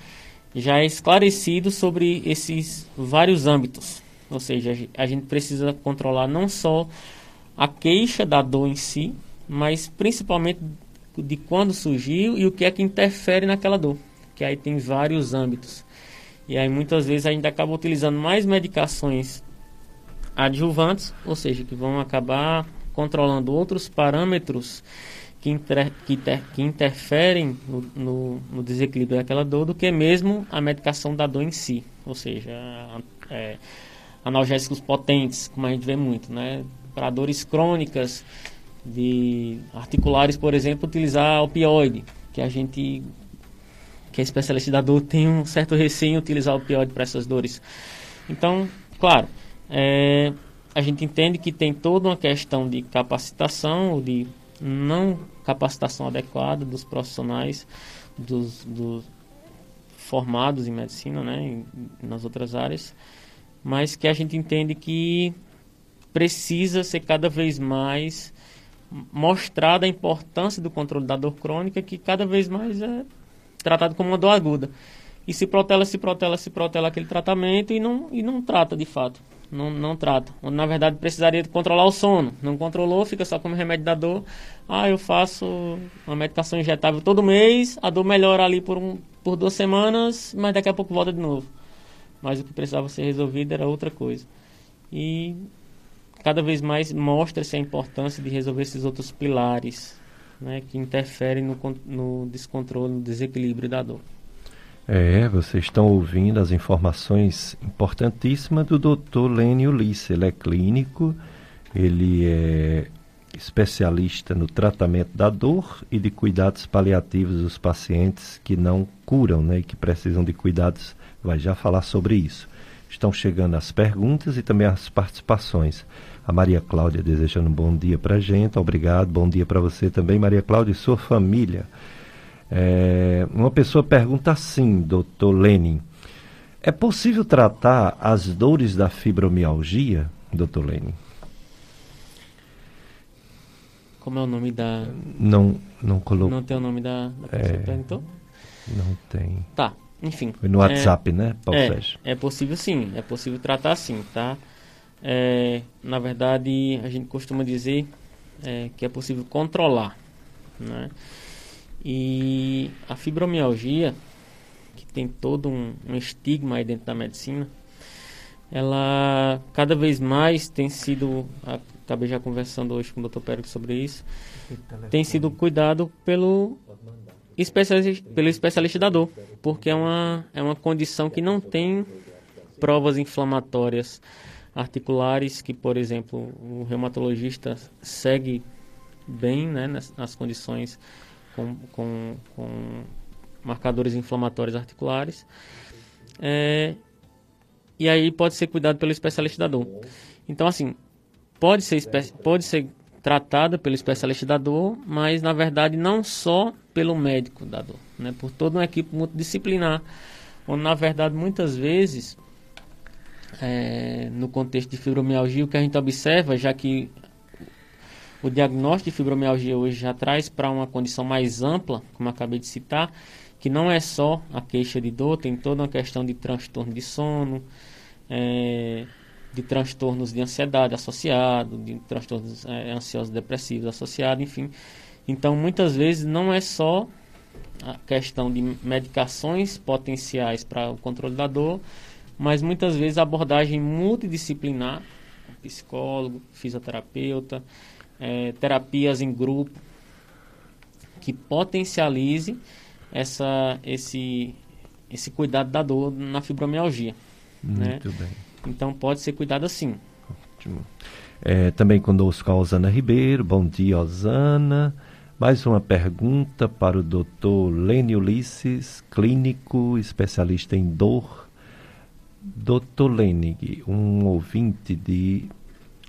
já é esclarecido sobre esses vários âmbitos. Ou seja, a gente precisa controlar não só a queixa da dor em si, mas principalmente de quando surgiu e o que é que interfere naquela dor, que aí tem vários âmbitos. E aí muitas vezes a gente acaba utilizando mais medicações adjuvantes, ou seja, que vão acabar controlando outros parâmetros que, inter, que, inter, que interferem no, no, no, desequilíbrio daquela dor do que mesmo a medicação da dor em si. Ou seja, é, analgésicos potentes, como a gente vê muito, né? Para dores crônicas de articulares, por exemplo, utilizar opioide, que a gente que é especialista da dor tem um certo receio em utilizar opioide para essas dores. Então, claro, é, a gente entende que tem toda uma questão de capacitação ou de não capacitação adequada dos profissionais dos, dos formados em medicina, né, em, nas outras áreas, mas que a gente entende que precisa ser cada vez mais mostrada a importância do controle da dor crônica, que cada vez mais é tratado como uma dor aguda. E se protela, se protela, se protela aquele tratamento e não, e não trata de fato não, não trata. Na verdade, precisaria controlar o sono. Não controlou, fica só como remédio da dor. Ah, eu faço uma medicação injetável todo mês, a dor melhora ali por, um, por duas semanas, mas daqui a pouco volta de novo. Mas o que precisava ser resolvido era outra coisa. E cada vez mais mostra-se a importância de resolver esses outros pilares né, que interferem no, no descontrole, no desequilíbrio da dor. É, vocês estão ouvindo as informações importantíssimas do Dr. Lênio Ulisse. Ele é clínico, ele é especialista no tratamento da dor e de cuidados paliativos dos pacientes que não curam, né, e que precisam de cuidados. Vai já falar sobre isso. Estão chegando as perguntas e também as participações. A Maria Cláudia desejando um bom dia para a gente. Obrigado. Bom dia para você também, Maria Cláudia, e sua família. É, uma pessoa pergunta assim, doutor Lenin. É possível tratar as dores da fibromialgia, doutor Lenin? Como é o nome da. Não, não colocou. Não tem o nome da, da pessoa é, que perguntou? Não tem. Tá, enfim. Foi no WhatsApp, é, né, Paulo é, Sérgio? É possível sim, é possível tratar sim, tá? É, na verdade, a gente costuma dizer é, que é possível controlar, né? E a fibromialgia, que tem todo um, um estigma aí dentro da medicina, ela cada vez mais tem sido, acabei já conversando hoje com o Dr. Pérez sobre isso, tem sido cuidado pelo especialista, pelo especialista da dor, porque é uma, é uma condição que não tem provas inflamatórias articulares, que, por exemplo, o reumatologista segue bem né, nas, nas condições com, com, com, marcadores inflamatórios articulares. É, e aí pode ser cuidado pelo especialista da dor. Então, assim, pode ser, pode ser tratada pelo especialista da dor, mas na verdade não só pelo médico da dor, né? por toda uma equipe multidisciplinar, onde na verdade muitas vezes, é, no contexto de fibromialgia, o que a gente observa, já que o diagnóstico de fibromialgia hoje já traz para uma condição mais ampla, como acabei de citar, que não é só a queixa de dor, tem toda uma questão de transtorno de sono, é, de transtornos de ansiedade associado, de transtornos é, ansiosos depressivos associados, enfim. Então, muitas vezes não é só a questão de medicações potenciais para o controle da dor, mas muitas vezes a abordagem multidisciplinar, psicólogo, fisioterapeuta, é, terapias em grupo, que potencialize essa, esse, esse cuidado da dor na fibromialgia. Né? Muito né? bem. Então pode ser cuidado assim. Ótimo. É, também conosco a Osana Ribeiro. Bom dia, Osana. Mais uma pergunta para o doutor Lênio Ulisses, clínico, especialista em dor. Doutor Lenig, um ouvinte de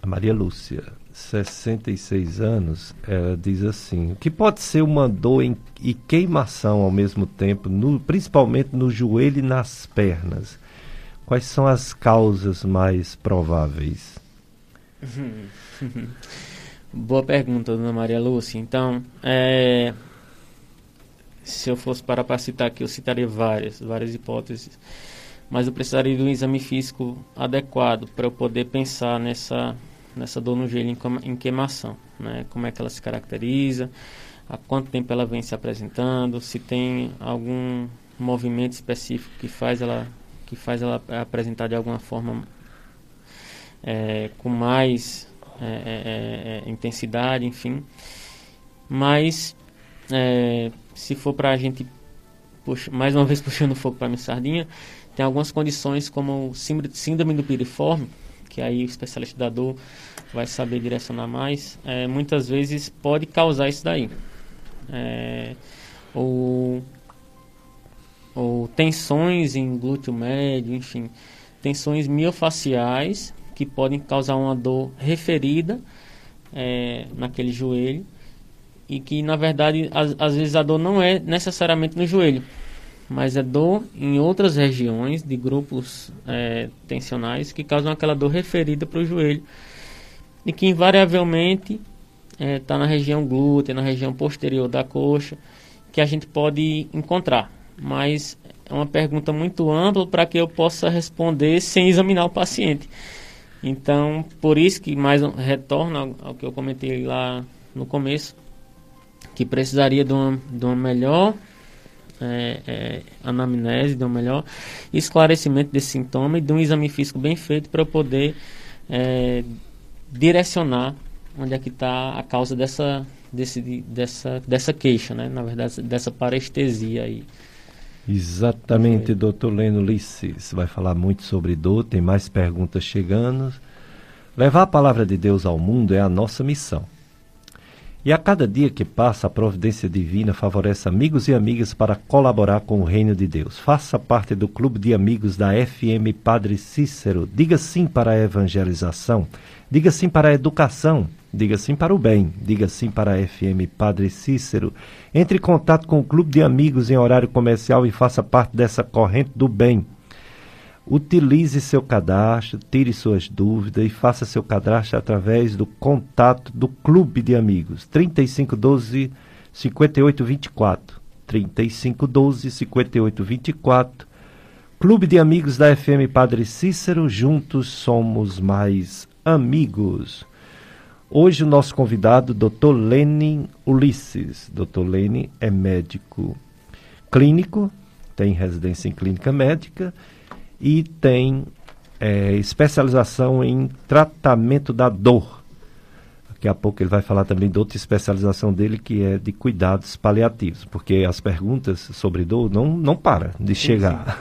Maria Lúcia, 66 anos, ela diz assim: o que pode ser uma dor em, e queimação ao mesmo tempo, no, principalmente no joelho e nas pernas? Quais são as causas mais prováveis? Boa pergunta, dona Maria Lúcia. Então, é, se eu fosse para, para citar aqui, eu citaria várias, várias hipóteses. Mas eu precisaria de um exame físico adequado para eu poder pensar nessa nessa dor no joelho em queimação, né? Como é que ela se caracteriza, há quanto tempo ela vem se apresentando, se tem algum movimento específico que faz ela que faz ela apresentar de alguma forma é, com mais é, é, é, é intensidade, enfim. Mas se for para a gente puxa, mais uma vez puxando fogo para minha sardinha, tem algumas condições como síndrome do piriforme, que aí o especialista da dor vai saber direcionar mais, é, muitas vezes pode causar isso daí. É, ou, ou tensões em glúteo médio, enfim, tensões miofaciais que podem causar uma dor referida é, naquele joelho. E que na verdade às, às vezes a dor não é necessariamente no joelho, mas é dor em outras regiões de grupos é, tensionais que causam aquela dor referida para o joelho. E que invariavelmente está é, tá na região glútea, na região posterior da coxa, que a gente pode encontrar. Mas é uma pergunta muito ampla para que eu possa responder sem examinar o paciente. Então, por isso que mais retorno ao, ao que eu comentei lá no começo, que precisaria de uma, de uma melhor é, é, anamnese, de um melhor esclarecimento desse sintoma e de um exame físico bem feito para eu poder é, direcionar onde é que está a causa dessa, desse, dessa, dessa queixa, né? na verdade, dessa parestesia aí. Exatamente, doutor Leno Lisses. Vai falar muito sobre dor, tem mais perguntas chegando. Levar a palavra de Deus ao mundo é a nossa missão. E a cada dia que passa, a providência divina favorece amigos e amigas para colaborar com o reino de Deus. Faça parte do clube de amigos da FM Padre Cícero. Diga sim para a evangelização. Diga sim para a educação. Diga sim para o bem. Diga sim para a FM Padre Cícero. Entre em contato com o Clube de Amigos em horário comercial e faça parte dessa corrente do bem. Utilize seu cadastro, tire suas dúvidas e faça seu cadastro através do contato do Clube de Amigos. 3512 5824. 3512 5824. Clube de Amigos da FM Padre Cícero, juntos somos mais amigos. Hoje o nosso convidado, Dr. Lenin Ulisses. Dr. Lenin é médico clínico, tem residência em clínica médica e tem é, especialização em tratamento da dor. Daqui a pouco ele vai falar também de outra especialização dele, que é de cuidados paliativos, porque as perguntas sobre dor não, não param de chegar.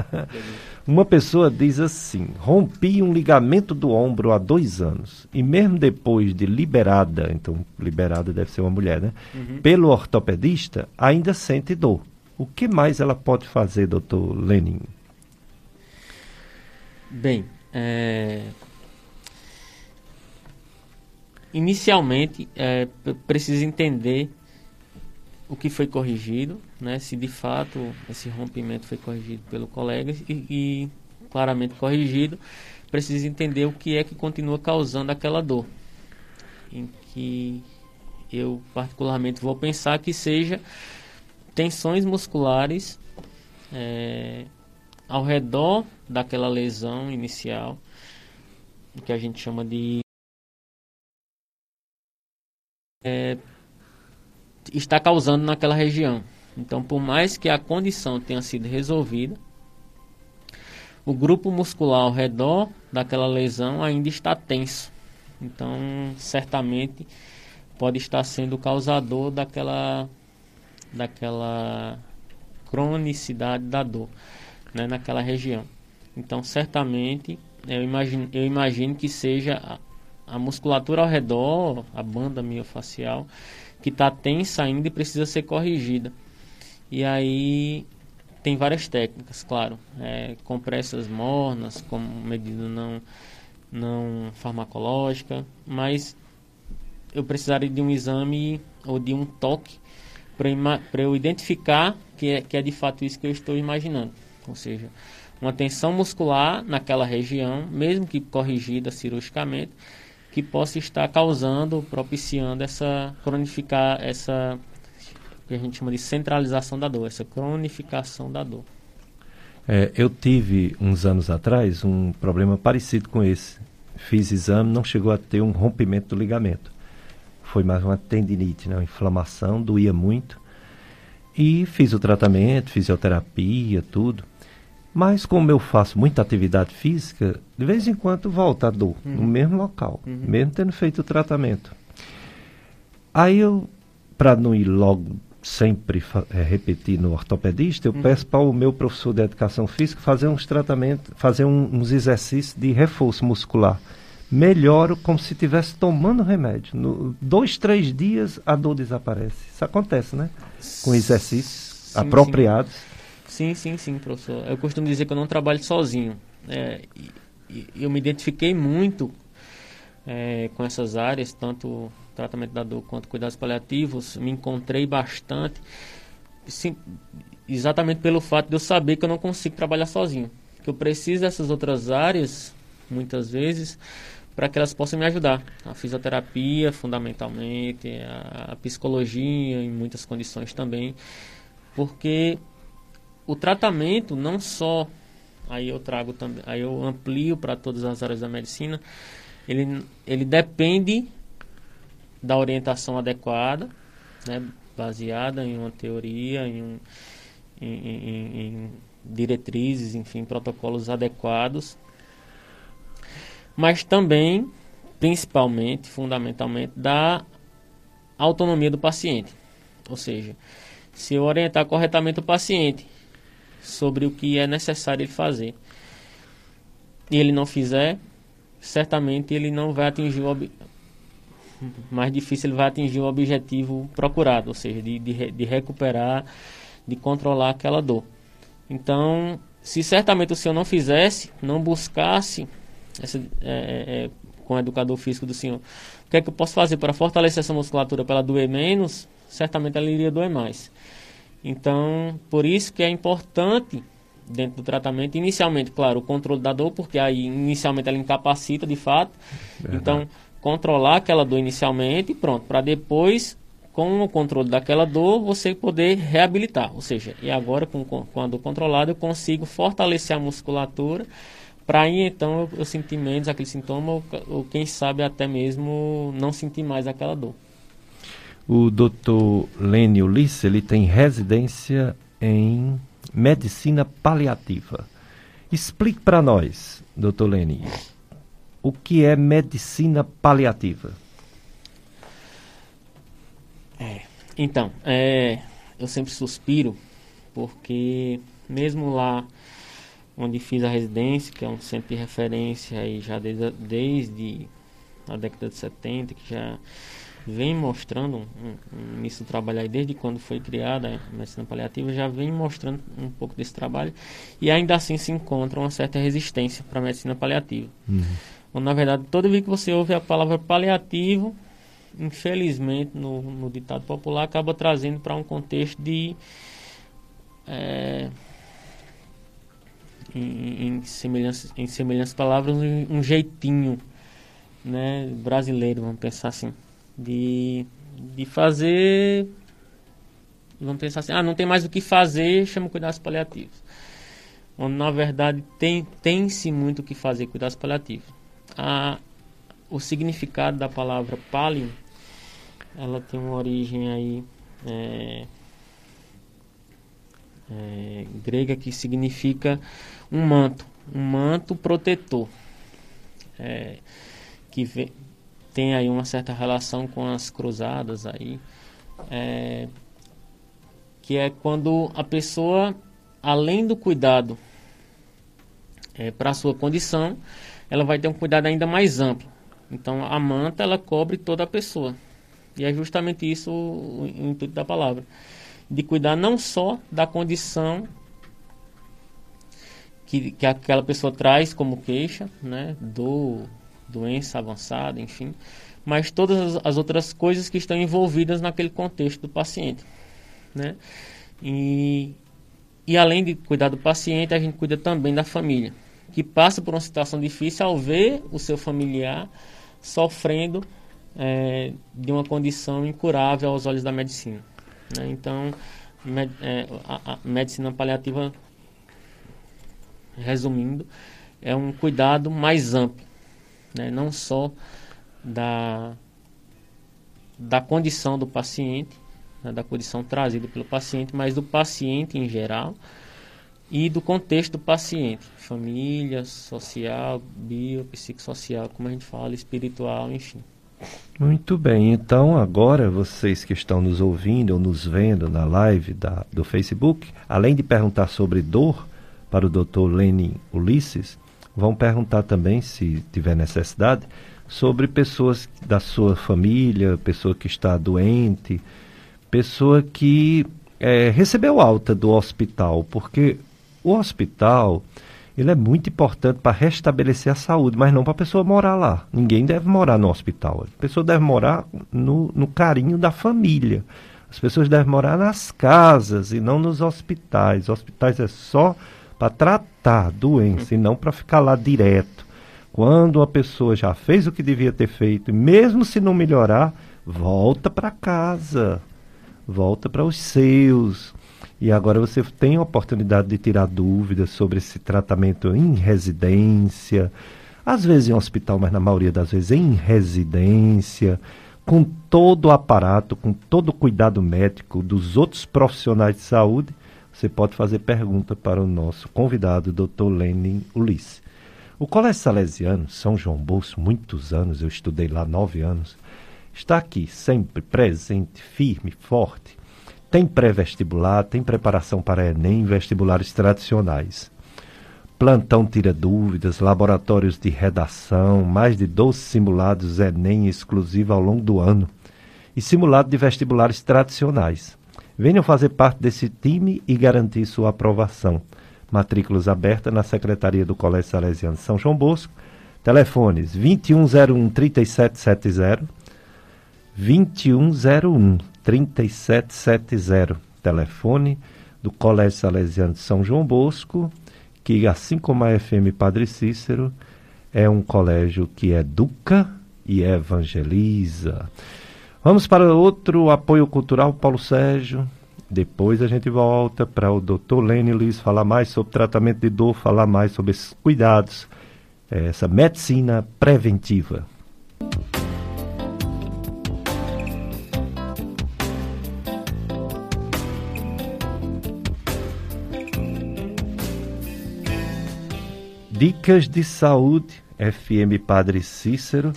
Uma pessoa diz assim: rompi um ligamento do ombro há dois anos e mesmo depois de liberada, então liberada deve ser uma mulher, né? Uhum. Pelo ortopedista, ainda sente dor. O que mais ela pode fazer, doutor Lenin? Bem, é... inicialmente é, precisa entender o que foi corrigido, né? Se de fato esse rompimento foi corrigido pelo colega e, e claramente corrigido, precisa entender o que é que continua causando aquela dor, em que eu particularmente vou pensar que seja tensões musculares é, ao redor daquela lesão inicial, que a gente chama de é, está causando naquela região. Então, por mais que a condição tenha sido resolvida, o grupo muscular ao redor daquela lesão ainda está tenso. Então, certamente pode estar sendo o causador daquela daquela cronicidade da dor, né, naquela região. Então, certamente eu imagino, eu imagino que seja a, a musculatura ao redor, a banda miofacial, que está tensa ainda e precisa ser corrigida. E aí tem várias técnicas, claro. É, compressas mornas, como medida não, não farmacológica, mas eu precisaria de um exame ou de um toque para eu identificar que é, que é de fato isso que eu estou imaginando. Ou seja, uma tensão muscular naquela região, mesmo que corrigida cirurgicamente, que possa estar causando, propiciando essa cronificar essa que a gente chama de centralização da dor, essa cronificação da dor. É, eu tive uns anos atrás um problema parecido com esse. Fiz exame, não chegou a ter um rompimento do ligamento. Foi mais uma tendinite, né? uma inflamação, doía muito. E fiz o tratamento, fisioterapia, tudo. Mas como eu faço muita atividade física, de vez em quando volta a dor uhum. no mesmo local, uhum. mesmo tendo feito o tratamento. Aí eu, para não ir logo sempre é, repetir no ortopedista, eu uhum. peço para o meu professor de educação física fazer uns tratamentos, fazer um, uns exercícios de reforço muscular. Melhoro como se estivesse tomando remédio. No, dois, três dias a dor desaparece. Isso acontece, né? Com exercícios sim, apropriados. Sim. Sim, sim, sim, professor. Eu costumo dizer que eu não trabalho sozinho. É, e, e eu me identifiquei muito é, com essas áreas, tanto tratamento da dor quanto cuidados paliativos. Me encontrei bastante, sim, exatamente pelo fato de eu saber que eu não consigo trabalhar sozinho. Que eu preciso dessas outras áreas, muitas vezes, para que elas possam me ajudar. A fisioterapia, fundamentalmente, a, psicologia, em muitas condições também. Porque o tratamento não só aí eu trago também, aí eu amplio para todas as áreas da medicina, ele, ele depende da orientação adequada, né, baseada em uma teoria, em, um, em, em, em diretrizes, enfim, protocolos adequados, mas também, principalmente, fundamentalmente, da autonomia do paciente. Ou seja, se eu orientar corretamente o paciente sobre o que é necessário ele fazer. E ele não fizer, certamente ele não vai atingir o ob... mais difícil ele vai atingir o objetivo procurado, ou seja, de, de, de recuperar, de controlar aquela dor. Então, se certamente o senhor não fizesse, não buscasse essa, é, é, é com o educador físico do senhor, o que é que eu posso fazer para fortalecer essa musculatura para ela doer menos, certamente ela iria doer mais. Então, por isso que é importante dentro do tratamento, inicialmente, claro, o controle da dor, porque aí inicialmente ela incapacita de fato. Verdade. Então, controlar aquela dor inicialmente e pronto, para depois com o controle daquela dor, você poder reabilitar. Ou seja, e agora com, com a dor controlada, eu consigo fortalecer a musculatura para aí então eu, eu sentir menos aquele sintoma ou, ou, quem sabe até mesmo não sentir mais aquela dor. O Dr. Lênio Ulisse, ele tem residência em medicina paliativa. Explique para nós, Dr. Lênio, o que é medicina paliativa? É, então, é, eu sempre suspiro porque mesmo lá onde fiz a residência, que é um de referência aí já desde, desde a década de 70, que já vem mostrando trabalho aí desde quando foi criada a medicina paliativa, já vem mostrando um pouco desse trabalho e ainda assim se encontra uma certa resistência para a medicina paliativa. Uhum. Ou, na verdade, toda vez que você ouve a palavra paliativo, infelizmente, no, no ditado popular, acaba trazendo para um contexto de. É, em, em, semelhança, em semelhança palavras, um, um jeitinho né, brasileiro, vamos pensar assim, de, de fazer. Vamos pensar assim, ah, não tem mais o que fazer, chama cuidados paliativos. Onde, na verdade, tem, tem-se muito o que fazer cuidados paliativos. A, o significado da palavra palio ela tem uma origem aí é, é, grega que significa um manto, um manto protetor, é, que vê, tem aí uma certa relação com as cruzadas aí, é, que é quando a pessoa, além do cuidado é, para a sua condição, ela vai ter um cuidado ainda mais amplo. Então a manta ela cobre toda a pessoa. E é justamente isso o, intuito da palavra. De cuidar não só da condição que, que aquela pessoa traz como queixa, né? Do doença avançada, enfim, mas todas as, as outras coisas que estão envolvidas naquele contexto do paciente, né? E, e além de cuidar do paciente, a gente cuida também da família, que passa por uma situação difícil ao ver o seu familiar sofrendo é, de uma condição incurável aos olhos da medicina. Né? Então, med, é, a, a, medicina paliativa, resumindo, é um cuidado mais amplo, né? não só da, da condição do paciente, né? da condição trazida pelo paciente, mas do paciente em geral e do contexto do paciente, família, social, biopsicossocial, como a gente fala, espiritual, enfim. Muito bem, então agora vocês que estão nos ouvindo ou nos vendo na live da, do Facebook, além de perguntar sobre dor para o Dr. Lenin Ulisses, vão perguntar também, se tiver necessidade, sobre pessoas da sua família, pessoa que está doente, pessoa que é, recebeu alta do hospital, porque o hospital ele é muito importante para restabelecer a saúde, mas não para a pessoa morar lá. Ninguém deve morar no hospital. A pessoa deve morar no, no carinho da família. As pessoas devem morar nas casas e não nos hospitais. Hospitais é só para tratar doença e não para ficar lá direto. Quando a pessoa já fez o que devia ter feito, mesmo se não melhorar, volta para casa, volta para os seus, e agora você tem a oportunidade de tirar dúvidas sobre esse tratamento em residência, às vezes em hospital, mas na maioria das vezes em residência, com todo o aparato, com todo o cuidado médico dos outros profissionais de saúde. Você pode fazer pergunta para o nosso convidado, Dr. Lenin Ulisse. O Colégio Salesiano, São João Bolso, muitos anos, eu estudei lá nove anos, está aqui sempre presente, firme, forte, tem pré-vestibular, tem preparação para Enem, vestibulares tradicionais. Plantão tira dúvidas, laboratórios de redação, mais de 12 simulados Enem exclusivo ao longo do ano e simulado de vestibulares tradicionais. Venham fazer parte desse time e garantir sua aprovação. Matrículas abertas na Secretaria do Colégio Salesiano São João Bosco, Telefones 2101 3770, 2101 3770. Telefone do Colégio Salesiano de São João Bosco, que assim como a FM Padre Cícero, é um colégio que educa e evangeliza. Vamos para outro apoio cultural, Paulo Sérgio. Depois a gente volta para o Dr. Lene Luiz falar mais sobre tratamento de dor, falar mais sobre esses cuidados, essa medicina preventiva. Dicas de Saúde, FM Padre Cícero.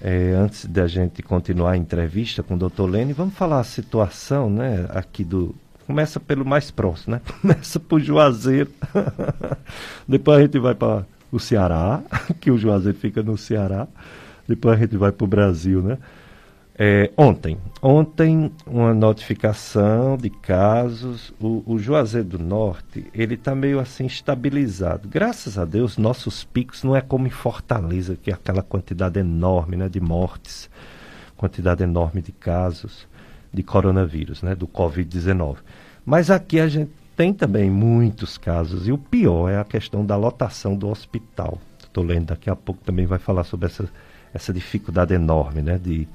É, antes da gente continuar a entrevista com o doutor Lene, vamos falar a situação né, aqui do. Começa pelo mais próximo, né? Começa por Juazeiro. Depois a gente vai para o Ceará, que o Juazeiro fica no Ceará. Depois a gente vai para o Brasil, né? É, ontem, ontem uma notificação de casos, o, o Juazeiro do Norte, ele está meio assim estabilizado. Graças a Deus, nossos picos não é como em Fortaleza, que é aquela quantidade enorme né, de mortes, quantidade enorme de casos de coronavírus, né, do Covid-19. Mas aqui a gente tem também muitos casos, e o pior é a questão da lotação do hospital. Estou lendo daqui a pouco também vai falar sobre essa, essa dificuldade enorme, né, de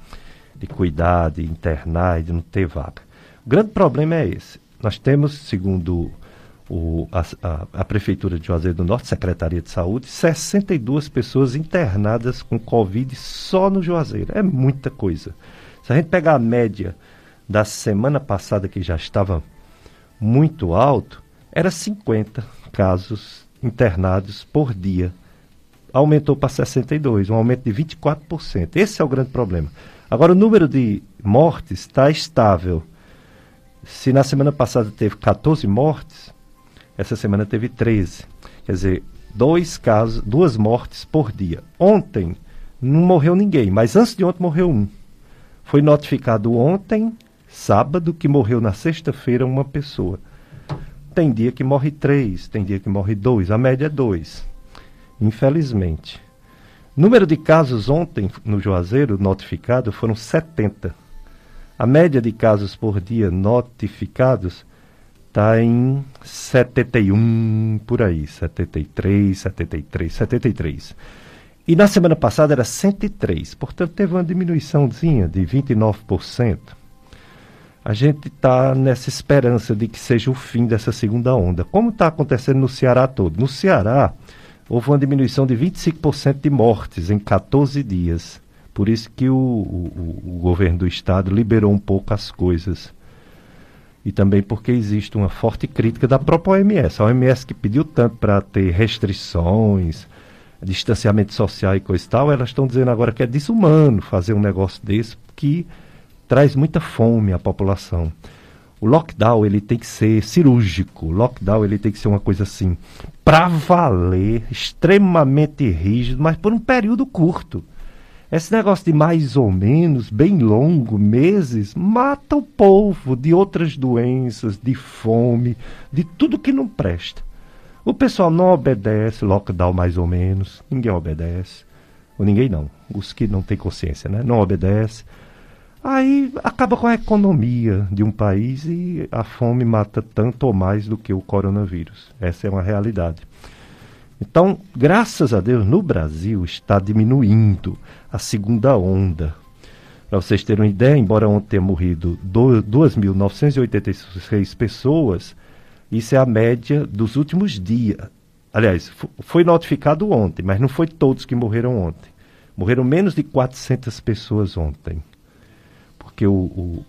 de cuidar, de internar e de não ter vaga. O grande problema é esse. Nós temos, segundo o, a, a, a, Prefeitura de Juazeiro do Norte, Secretaria de Saúde, 62 pessoas internadas com Covid só no Juazeiro. É muita coisa. Se a gente pegar a média da semana passada, que já estava muito alto, era 50 casos internados por dia. Aumentou para 62, um aumento de 24%. Esse é o grande problema. Agora, o número de mortes está estável. Se na semana passada teve 14 mortes, essa semana teve 13. Quer dizer, dois casos, duas mortes por dia. Ontem não morreu ninguém, mas antes de ontem morreu um. Foi notificado ontem, sábado, que morreu na sexta-feira uma pessoa. Tem dia que morre três, tem dia que morre dois, a média é dois. Infelizmente. Número de casos ontem no Juazeiro notificado foram 70. A média de casos por dia notificados está em 71 por aí, 73, 73, 73. E na semana passada era 103, portanto teve uma diminuiçãozinha de 29%. A gente está nessa esperança de que seja o fim dessa segunda onda, como está acontecendo no Ceará todo. No Ceará, houve uma diminuição de 25% de mortes em 14 dias. Por isso que o, o, o, governo do estado liberou um pouco as coisas. E também porque existe uma forte crítica da própria OMS. A OMS que pediu tanto para ter restrições, distanciamento social e coisa e tal, elas estão dizendo agora que é desumano fazer um negócio desse que traz muita fome à população. O lockdown ele tem que ser cirúrgico. O lockdown ele tem que ser uma coisa assim, para valer, extremamente rígido, mas por um período curto. Esse negócio de mais ou menos, bem longo, meses, mata o povo de outras doenças, de fome, de tudo que não presta. O pessoal não obedece, lockdown mais ou menos, ninguém obedece. Ou ninguém não, os que não têm consciência, né? Não obedece Aí acaba com a economia de um país e a fome mata tanto ou mais do que o coronavírus. Essa é uma realidade. Então, graças a Deus, no Brasil está diminuindo a segunda onda. Para vocês terem uma ideia, embora ontem tenha morrido 2.986 pessoas, isso é a média dos últimos dias. Aliás, foi notificado ontem, mas não foi todos que morreram ontem. Morreram menos de 400 pessoas ontem porque o, o,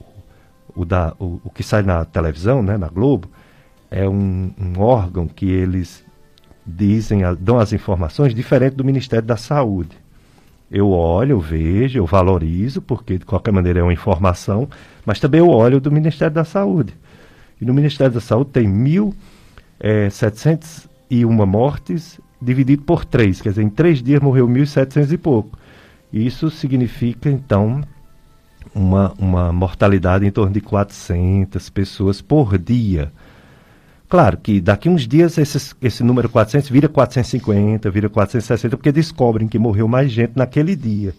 o, da, o, o que sai na televisão, né, na Globo, é um, um órgão que eles dizem, dão as informações diferente do Ministério da Saúde. Eu olho, eu vejo, eu valorizo, porque de qualquer maneira é uma informação, mas também eu olho do Ministério da Saúde. E no Ministério da Saúde tem 1.701 é, mortes dividido por três, quer dizer, em três dias morreu 1.700 e pouco. Isso significa, então, uma, uma mortalidade em torno de 400 pessoas por dia. Claro que daqui uns dias esses, esse número 400 vira 450, vira 460, porque descobrem que morreu mais gente naquele dia.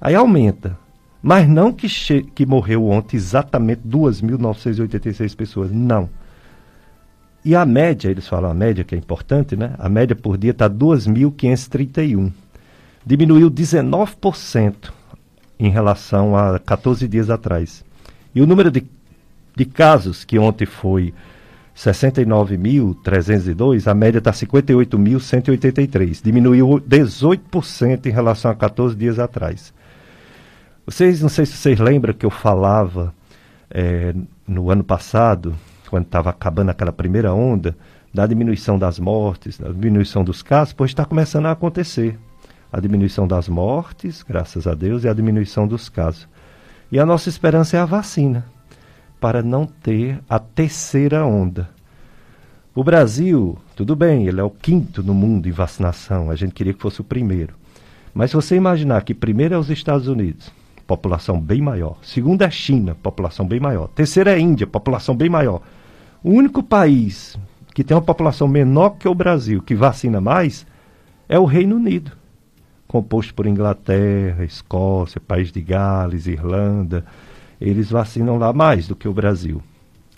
Aí aumenta. Mas não que, que morreu ontem exatamente 2.986 pessoas. Não. E a média, eles falam a média que é importante, né? A média por dia está 2.531. Diminuiu 19% em relação a 14 dias atrás. E o número de, de casos, que ontem foi 69.302, a média está 58.183. Diminuiu 18% em relação a 14 dias atrás. Vocês, não sei se vocês lembram que eu falava é, no ano passado, quando estava acabando aquela primeira onda, da diminuição das mortes, da diminuição dos casos, pois está começando a acontecer. A diminuição das mortes, graças a Deus, e a diminuição dos casos. E a nossa esperança é a vacina para não ter a terceira onda. O Brasil, tudo bem, ele é o quinto no mundo em vacinação, a gente queria que fosse o primeiro. Mas se você imaginar que primeiro é os Estados Unidos, população bem maior. Segundo é a China, população bem maior. Terceiro é a Índia, população bem maior. O único país que tem uma população menor que o Brasil, que vacina mais, é o Reino Unido, composto por Inglaterra, Escócia, País de Gales, Irlanda, eles vacinam lá mais do que o Brasil.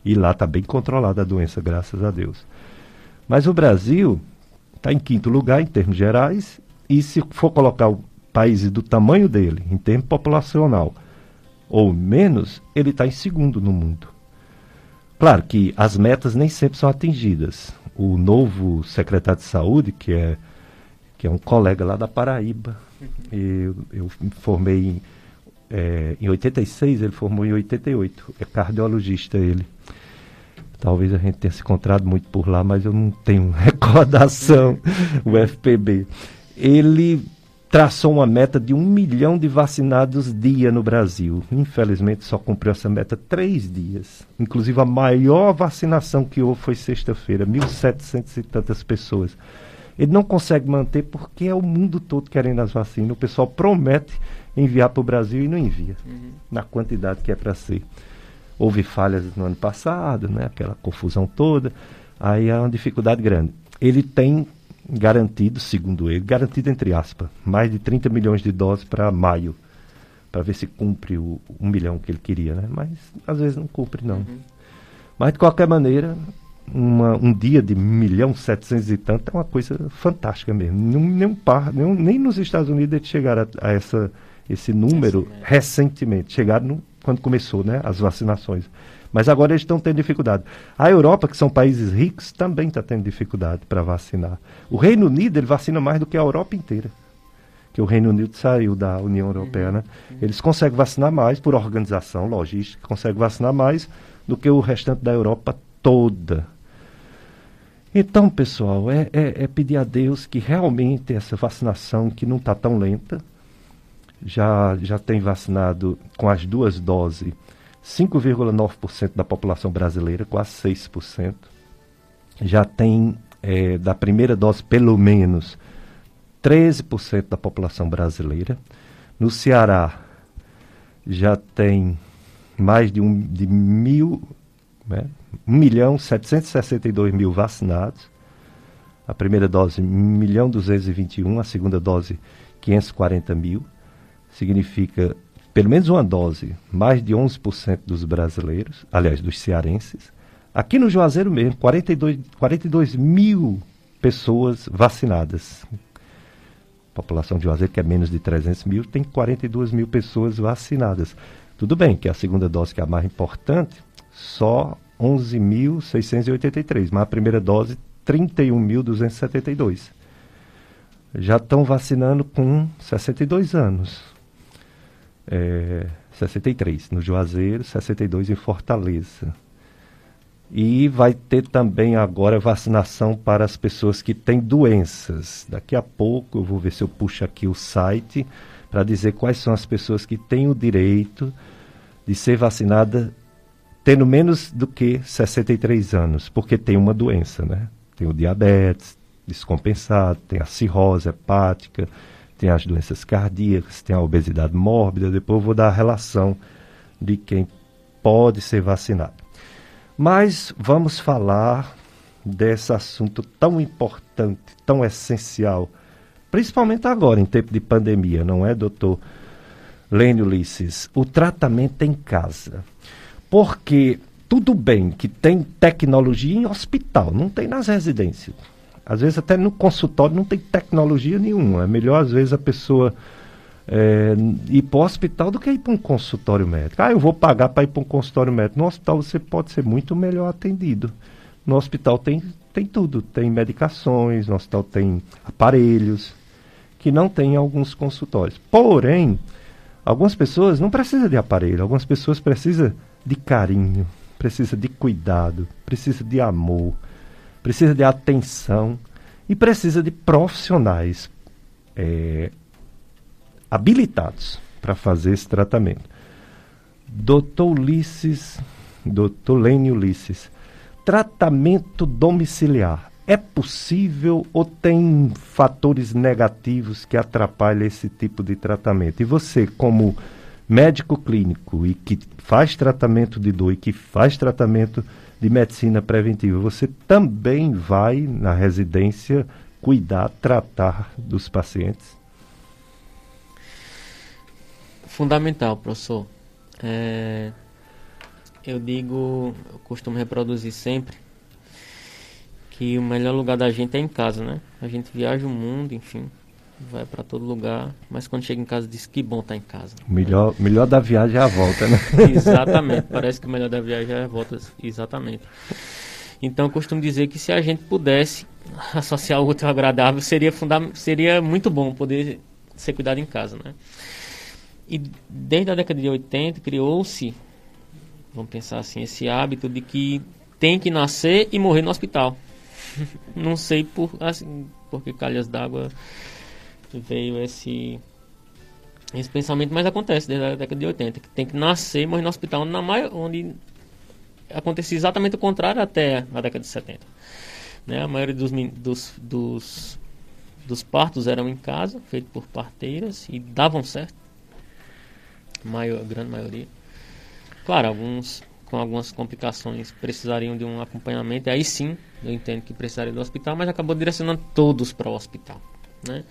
E lá está bem controlada a doença, graças a Deus. Mas o Brasil está em quinto lugar em termos gerais, e se for colocar o países do tamanho dele, em termos populacional, ou menos, ele está em segundo no mundo. Claro que as metas nem sempre são atingidas. O novo secretário de saúde, que é, que é um colega lá da Paraíba, eu, eu me formei em é, em 86, ele formou em 88. É cardiologista ele. Talvez a gente tenha se encontrado muito por lá, mas eu não tenho recordação. o FPB. Ele traçou uma meta de um milhão de vacinados dia no Brasil. Infelizmente, só cumpriu essa meta três dias. Inclusive, a maior vacinação que houve foi sexta-feira, 1.700 e tantas pessoas. Ele não consegue manter porque é o mundo todo querendo as vacinas. O pessoal promete enviar para o Brasil e não envia uhum. na quantidade que é para ser. Houve falhas no ano passado, né? aquela confusão toda, aí é uma dificuldade grande. Ele tem garantido, segundo ele, garantido entre aspas, mais de 30 milhões de doses para maio, para ver se cumpre o um milhão que ele queria, né? Mas às vezes não cumpre não. Uhum. Mas de qualquer maneira, uma, um dia de milhão setecentos e tanto é uma coisa fantástica mesmo. Nem, par, nem, nem nos Estados Unidos eles chegaram a, a essa esse número é. recentemente, chegaram no, quando começou né, as vacinações. Mas agora eles estão tendo dificuldade. A Europa, que são países ricos, também está tendo dificuldade para vacinar. O Reino Unido ele vacina mais do que a Europa inteira. Que o Reino Unido saiu da União Europeia, né? Uhum. Eles conseguem vacinar mais por organização, logística, conseguem vacinar mais do que o restante da Europa toda. Então, pessoal, é, é, é pedir a Deus que realmente essa vacinação que não está tão lenta, já, já tem vacinado com as duas doses 5,9% da população brasileira, quase 6%. Já tem é, da primeira dose, pelo menos, 13% da população brasileira. No Ceará, já tem mais de um de mil, né, 1 milhão 762 mil vacinados. A primeira dose, 1 milhão 221, a segunda dose, 540 mil significa pelo menos uma dose, mais de 11% dos brasileiros, aliás, dos cearenses. Aqui no Juazeiro mesmo, 42, 42 mil pessoas vacinadas. A população de Juazeiro, que é menos de 300 mil, tem 42 mil pessoas vacinadas. Tudo bem que a segunda dose, que é a mais importante, só 11.683, mas a primeira dose, 31.272. Já estão vacinando com 62 anos é, 63 no Juazeiro, 62 em Fortaleza. E vai ter também agora vacinação para as pessoas que têm doenças. Daqui a pouco eu vou ver se eu puxo aqui o site para dizer quais são as pessoas que têm o direito de ser vacinada tendo menos do que 63 anos, porque tem uma doença, né? Tem o diabetes descompensado, tem a cirrose hepática, tem as doenças cardíacas, tem a obesidade mórbida. Depois eu vou dar a relação de quem pode ser vacinado. Mas vamos falar desse assunto tão importante, tão essencial, principalmente agora, em tempo de pandemia, não é, doutor Lênio Ulisses? O tratamento em casa. Porque tudo bem que tem tecnologia em hospital, não tem nas residências. Às vezes até no consultório não tem tecnologia nenhuma. É melhor, às vezes, a pessoa é, ir para o hospital do que ir para um consultório médico. Ah, eu vou pagar para ir para um consultório médico. No hospital você pode ser muito melhor atendido. No hospital tem, tem tudo. Tem medicações, no hospital tem aparelhos, que não tem em alguns consultórios. Porém, algumas pessoas não precisam de aparelho, algumas pessoas precisam de carinho, precisam de cuidado, precisam de amor precisa de atenção e precisa de profissionais é, habilitados para fazer esse tratamento. Doutor Ulisses, doutor Lênio Ulisses, tratamento domiciliar é possível ou tem fatores negativos que atrapalham esse tipo de tratamento? E você, como médico clínico e que faz tratamento de dor e que faz tratamento de medicina preventiva, você também vai na residência cuidar, tratar dos pacientes? Fundamental, professor. É, eu digo, eu costumo reproduzir sempre que o melhor lugar da gente é em casa, né? A gente viaja o mundo, enfim, vai para todo lugar, mas quando chega em casa diz que bom estar tá em casa. O melhor, é. melhor da viagem é a volta, né? exatamente, parece que o melhor da viagem é a volta, exatamente. Então eu costumo dizer que se a gente pudesse associar o útil ao agradável, seria, seria muito bom poder ser cuidado em casa, né? E desde a década de 80 criou-se, vamos pensar assim, esse hábito de que tem que nascer e morrer no hospital. Não sei por assim, porque calhas d'água veio esse esse pensamento, mas acontece desde a década de 80, que tem que nascer morrer no hospital, na maior, onde acontecia exatamente o contrário até a década de 70. Né? A maioria dos, dos, dos, dos partos eram em casa, feitos por parteiras, e davam certo. Maior, grande maioria. Claro, alguns com algumas complicações precisariam de um acompanhamento, aí sim eu entendo que precisaria do hospital, mas acabou direcionando todos para o hospital. Né?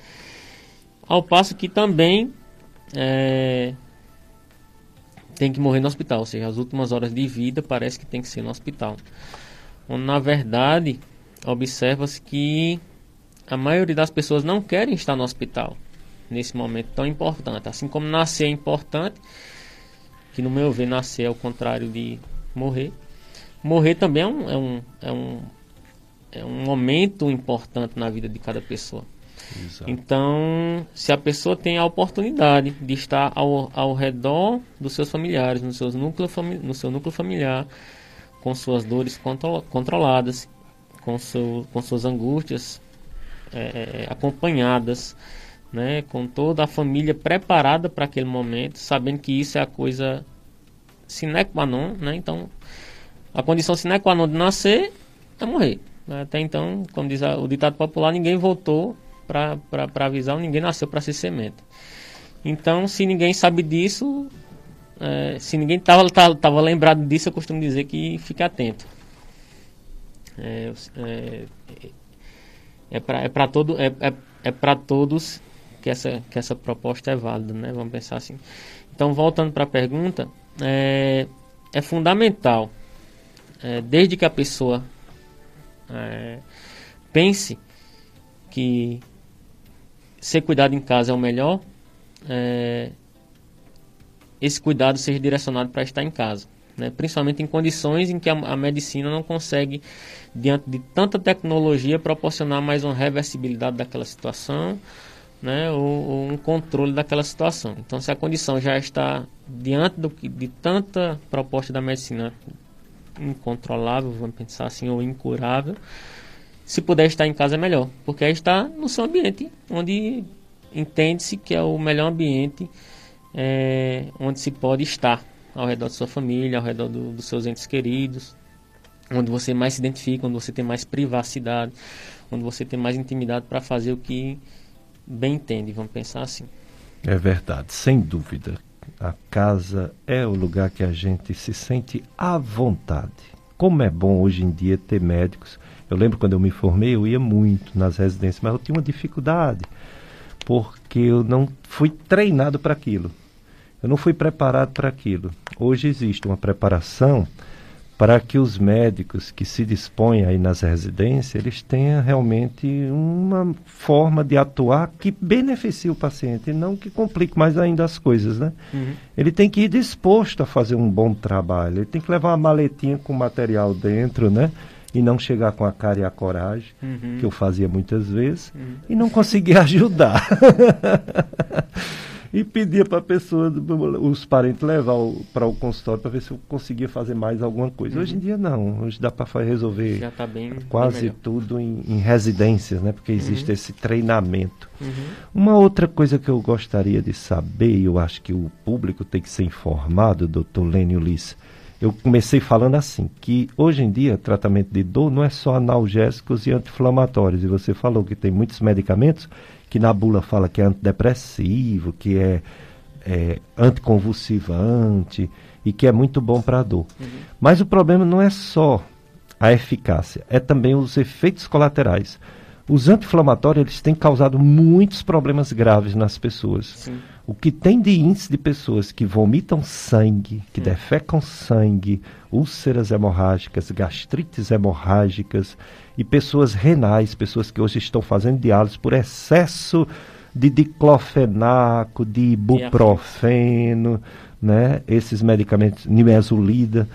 Ao passo que também é, tem que morrer no hospital, ou seja, as últimas horas de vida parece que tem que ser no hospital. Onde, na verdade, observa-se que a maioria das pessoas não querem estar no hospital nesse momento tão importante. Assim como nascer é importante, que no meu ver nascer é o contrário de morrer. Morrer também é um, é um, é um, é um momento importante na vida de cada pessoa. Exato. Então, se a pessoa tem a oportunidade de estar ao, ao redor dos seus familiares, no, seus núcleo, no seu núcleo familiar, com suas dores contro controladas, com, seu, com suas angústias é, é, é, acompanhadas, né, com toda a família preparada para aquele momento, sabendo que isso é a coisa sine qua non, né? Então, a condição sine qua non de nascer é morrer. Até então, como diz o ditado popular, ninguém voltou para avisar, ninguém nasceu para ser semente. Então, se ninguém sabe disso, é, se ninguém estava tava, tava lembrado disso, eu costumo dizer que fique atento. É, é, é para é todo, é, é, é todos que essa, que essa proposta é válida, né? Vamos pensar assim. Então, voltando para a pergunta, é, é fundamental, é, desde que a pessoa é, pense que ser cuidado em casa é o melhor, é, esse cuidado seja direcionado para estar em casa. Né? Principalmente em condições em que a, a, medicina não consegue, diante de tanta tecnologia, proporcionar mais uma reversibilidade daquela situação né? ou, ou um controle daquela situação. Então, se a condição já está diante do, de tanta proposta da medicina incontrolável, vamos pensar assim, ou incurável, se puder estar em casa é melhor, porque aí está no seu ambiente, onde entende-se que é o melhor ambiente é, onde se pode estar ao redor da sua família, ao redor do, dos seus entes queridos, onde você mais se identifica, onde você tem mais privacidade, onde você tem mais intimidade para fazer o que bem entende, vamos pensar assim. É verdade, sem dúvida. A casa é o lugar que a gente se sente à vontade Como é bom hoje em dia ter médicos. Eu lembro quando eu me formei, eu ia muito nas residências, mas eu tinha uma dificuldade, porque eu não fui treinado para aquilo. Eu não fui preparado para aquilo. Hoje existe uma preparação para que os médicos que se dispõem aí nas residências, eles tenham realmente uma forma de atuar que beneficie o paciente e não que complique mais ainda as coisas, né? Uhum. Ele tem que ir disposto a fazer um bom trabalho, ele tem que levar uma maletinha com material dentro, né? E não chegar com a cara e a coragem, uhum. que eu fazia muitas vezes, uhum. e não conseguir ajudar. e pedia para a pessoa, os parentes levar para o consultório para ver se eu conseguia fazer mais alguma coisa. Uhum. Hoje em dia não, hoje dá para resolver tá bem, quase bem tudo em, em, residências, né? Porque existe uhum. esse treinamento. Uhum. Uma outra coisa que eu gostaria de saber, e eu acho que o público tem que ser informado, doutor Lênio Liss, eu comecei falando assim, que hoje em dia tratamento de dor não é só analgésicos e anti-inflamatórios, e você falou que tem muitos medicamentos que na bula fala que é antidepressivo, que é, é anticonvulsivante e que é muito bom para a dor. Uhum. Mas o problema não é só a eficácia, é também os efeitos colaterais. Os anti-inflamatórios eles têm causado muitos problemas graves nas pessoas. Sim. O que tem de índice de pessoas que vomitam sangue, que hum. defecam sangue, úlceras hemorrágicas, gastrites hemorrágicas e pessoas renais, pessoas que hoje estão fazendo diálise por excesso de diclofenaco, de ibuprofeno, né? Esses medicamentos, nimesulida.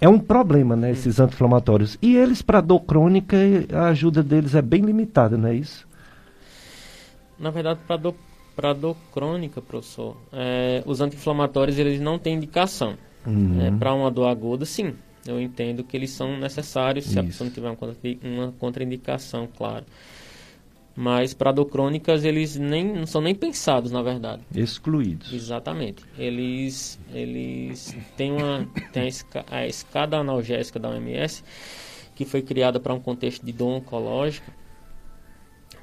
É um problema, né? Hum. Esses anti-inflamatórios. E eles, para dor crônica, a ajuda deles é bem limitada, não é isso? Na verdade, para dor para dor crônica, professor, é, os anti-inflamatórios eles não têm indicação. Uhum. É, para uma dor aguda, sim. Eu entendo que eles são necessários se Isso. a pessoa não tiver uma, uma contraindicação, claro. Mas para dor crônicas eles nem não são nem pensados, na verdade. Excluídos. Exatamente. Eles eles têm uma tem a, esca, a escada analgésica da OMS que foi criada para um contexto de dor oncológica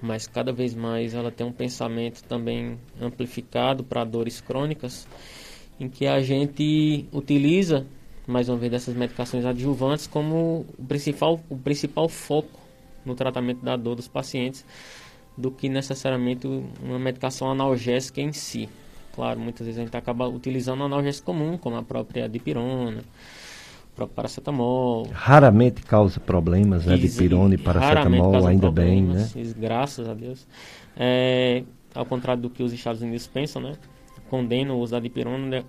mas cada vez mais ela tem um pensamento também amplificado para dores crônicas, em que a gente utiliza, mais uma vez, dessas medicações adjuvantes como o principal, o principal foco no tratamento da dor dos pacientes, do que necessariamente uma medicação analgésica em si. Claro, muitas vezes a gente acaba utilizando analgésico comum, como a própria dipirona, próprio paracetamol. Raramente causa problemas, né? De pirona e paracetamol, ainda bem, né? Graças a Deus. É, ao contrário do que os Estados Unidos pensam, né? Condenam o uso da dipirona, né?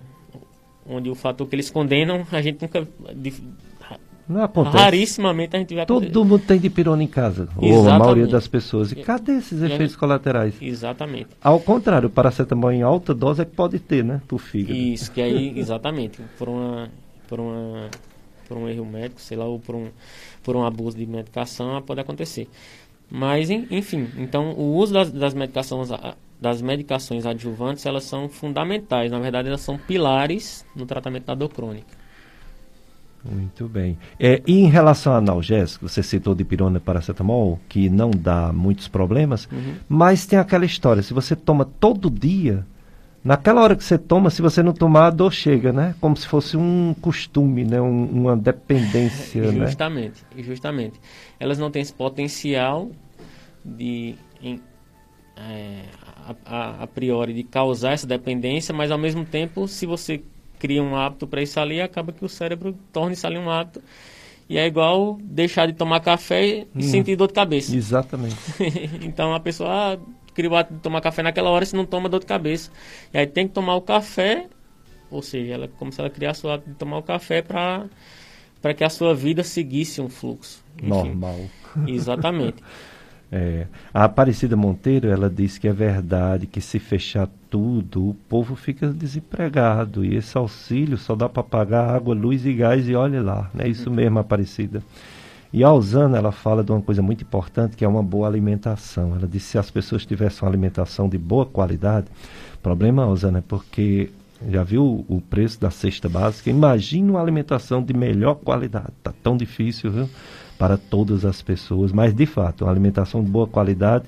onde o fator que eles condenam, a gente nunca... Não acontece. Rarissimamente a gente vai Todo mundo tem dipirona em casa, Exatamente. ou a maioria das pessoas. E cadê esses efeitos colaterais? Exatamente. Ao contrário, o paracetamol em alta dose é que pode ter, né? Pro fígado. Isso, que aí, exatamente, por uma, por uma por um erro médico, sei lá, ou por um, por um abuso de medicação, pode acontecer. Mas, enfim, então o uso das, das medicações das medicações adjuvantes, elas são fundamentais. Na verdade, elas são pilares no tratamento da dor crônica. Muito bem. É, e em relação ao analgésico, você citou de pirona e paracetamol, que não dá muitos problemas, uhum. mas tem aquela história, se você toma todo dia, Naquela hora que você toma, se você não tomar, a dor chega, né? Como se fosse um costume, né? Um, uma dependência, né? justamente, né? Justamente. Elas não têm esse potencial de, em, é, a, a, a, priori, de causar essa dependência, mas ao mesmo tempo, se você cria um hábito para isso ali, acaba que o cérebro torna isso ali um hábito. E é igual deixar de tomar café e hum, sentir dor de cabeça. Exatamente. então a pessoa, ah, cria o hábito de tomar café naquela hora, se não toma dor de cabeça. E aí tem que tomar o café, ou seja, ela, como se ela criasse o hábito de tomar o café para para que a sua vida seguisse um fluxo. Enfim, Normal. Exatamente. É, a Aparecida Monteiro, ela diz que é verdade que se fechar tudo, o povo fica desempregado e esse auxílio só dá para pagar água, luz e gás e olhe lá, é isso mesmo, Aparecida. E a Osana, ela fala de uma coisa muito importante, que é uma boa alimentação. Ela disse se as pessoas tivessem uma alimentação de boa qualidade, problema, Osana, é porque já viu o preço da cesta básica? Imagina uma alimentação de melhor qualidade. Está tão difícil, viu? Para todas as pessoas. Mas, de fato, uma alimentação de boa qualidade,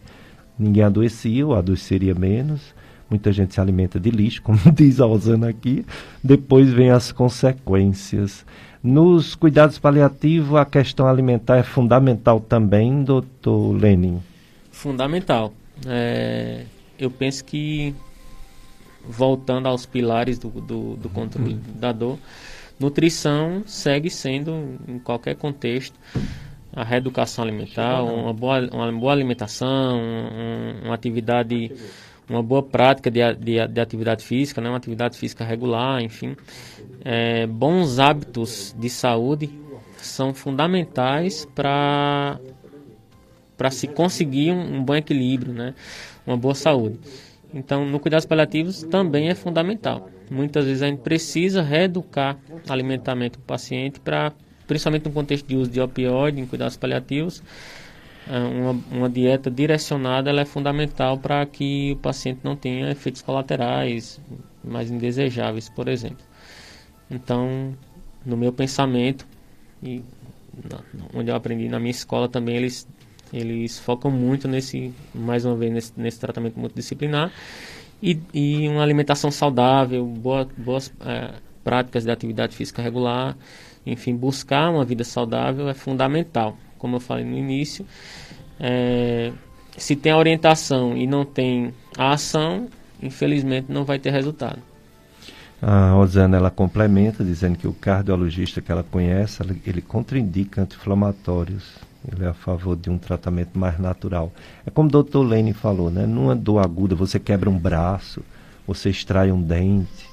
ninguém adoecia ou adoeceria menos. Muita gente se alimenta de lixo, como diz a Osana aqui. Depois vem as consequências. Nos cuidados paliativos, a questão alimentar é fundamental também, doutor Lenin? Fundamental. É, eu penso que, voltando aos pilares do, do, do controle uhum. da dor, nutrição segue sendo, em qualquer contexto, a reeducação alimentar, uma boa, uma boa alimentação, um, uma atividade, uma boa prática de, de, de, atividade física, né? uma atividade física regular, enfim. É, bons hábitos de saúde são fundamentais para para se conseguir um, um, bom equilíbrio, né? uma boa saúde. Então, no cuidados paliativos também é fundamental. Muitas vezes a gente precisa reeducar alimentamento do paciente para principalmente no contexto de uso de opioide em cuidados paliativos, uma, uma dieta direcionada ela é fundamental para que o paciente não tenha efeitos colaterais mais indesejáveis, por exemplo. Então, no meu pensamento, e onde eu aprendi na minha escola também, eles, eles focam muito nesse, mais uma vez, nesse, nesse tratamento multidisciplinar e, e uma alimentação saudável, boa, boas é, práticas de atividade física regular enfim, buscar uma vida saudável é fundamental. Como eu falei no início, é, se tem a orientação e não tem a ação, infelizmente não vai ter resultado. A Rosana ela complementa dizendo que o cardiologista que ela conhece, ele contraindica anti-inflamatórios. Ele é a favor de um tratamento mais natural. É como o doutor Lene falou, né? Numa dor aguda, você quebra um braço, você extrai um dente,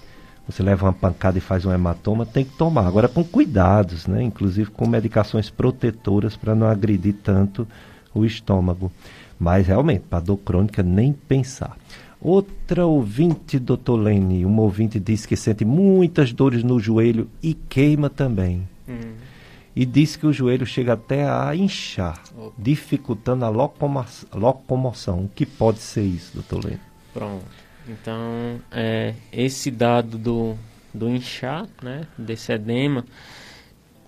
você leva uma pancada e faz um hematoma, tem que tomar. Agora com cuidados, né? inclusive com medicações protetoras para não agredir tanto o estômago. Mas realmente, para dor crônica, nem pensar. Outra ouvinte, doutor Lene, uma ouvinte diz que sente muitas dores no joelho e queima também. Hum. E diz que o joelho chega até a inchar, oh. dificultando a locomo locomoção. O que pode ser isso, doutor Lene? Pronto. Então, é, esse dado do, do inchar, né, desse edema,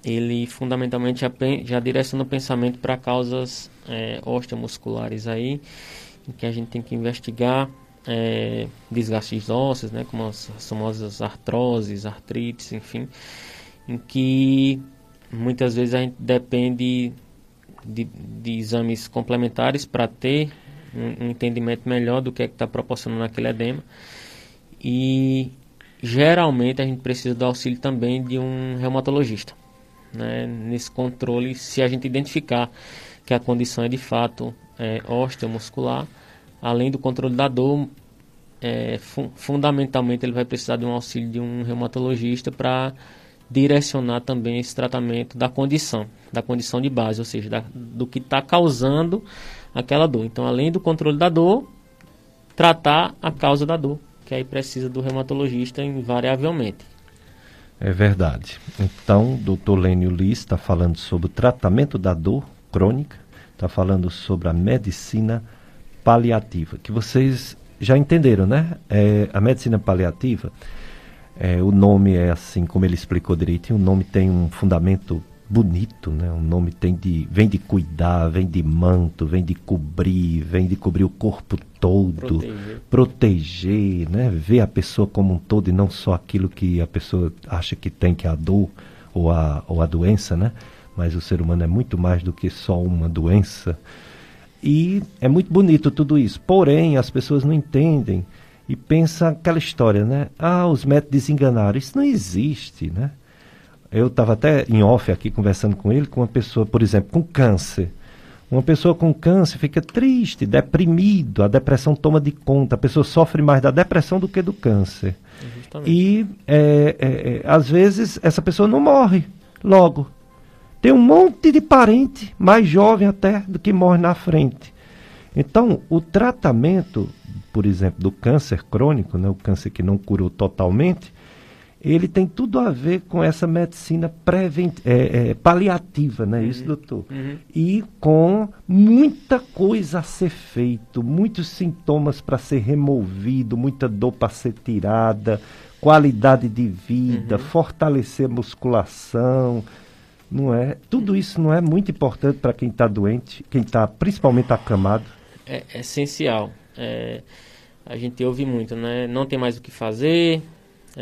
ele fundamentalmente já, já direciona o pensamento para causas é, osteomusculares aí, em que a gente tem que investigar é, desgastes ósseos, né, como as famosas artroses, artrites, enfim, em que muitas vezes a gente depende de, de exames complementares para ter um, entendimento melhor do que é que está proporcionando aquele edema. E geralmente a gente precisa do auxílio também de um reumatologista. Né? Nesse controle, se a gente identificar que a condição é de fato é, osteomuscular, além do controle da dor, é, fu fundamentalmente ele vai precisar de um auxílio de um reumatologista para direcionar também esse tratamento da condição, da condição de base, ou seja, da, do que está causando aquela dor. Então, além do controle da dor, tratar a causa da dor, que aí precisa do reumatologista invariavelmente. É verdade. Então, doutor Lênio Liz está falando sobre o tratamento da dor crônica, está falando sobre a medicina paliativa, que vocês já entenderam, né? É, a medicina paliativa, é, o nome é assim, como ele explicou direitinho, o nome tem um fundamento bonito, né? O nome tem de vem de cuidar, vem de manto, vem de cobrir, vem de cobrir o corpo todo, proteger, proteger né? Ver a pessoa como um todo e não só aquilo que a pessoa acha que tem que é a dor ou a ou a doença, né? Mas o ser humano é muito mais do que só uma doença. E é muito bonito tudo isso. Porém, as pessoas não entendem e pensam aquela história, né? Ah, os médicos desenganaram. Isso não existe, né? Eu estava até em off aqui conversando com ele, com uma pessoa, por exemplo, com câncer. Uma pessoa com câncer fica triste, deprimido, a depressão toma de conta, a pessoa sofre mais da depressão do que do câncer. Justamente. E, é, é, é, às vezes, essa pessoa não morre logo. Tem um monte de parente, mais jovem até, do que morre na frente. Então, o tratamento, por exemplo, do câncer crônico, né, o câncer que não curou totalmente, ele tem tudo a ver com essa medicina prevent... É, é, paliativa, não é uhum. isso, doutor? Uhum. E com muita coisa a ser feito, muitos sintomas para ser removido, muita dor para ser tirada, qualidade de vida, uhum. fortalecer a musculação, não é? Tudo isso não é muito importante para quem está doente, quem está principalmente acamado? É, é essencial. É, a gente ouve muito, né? Não tem mais o que fazer,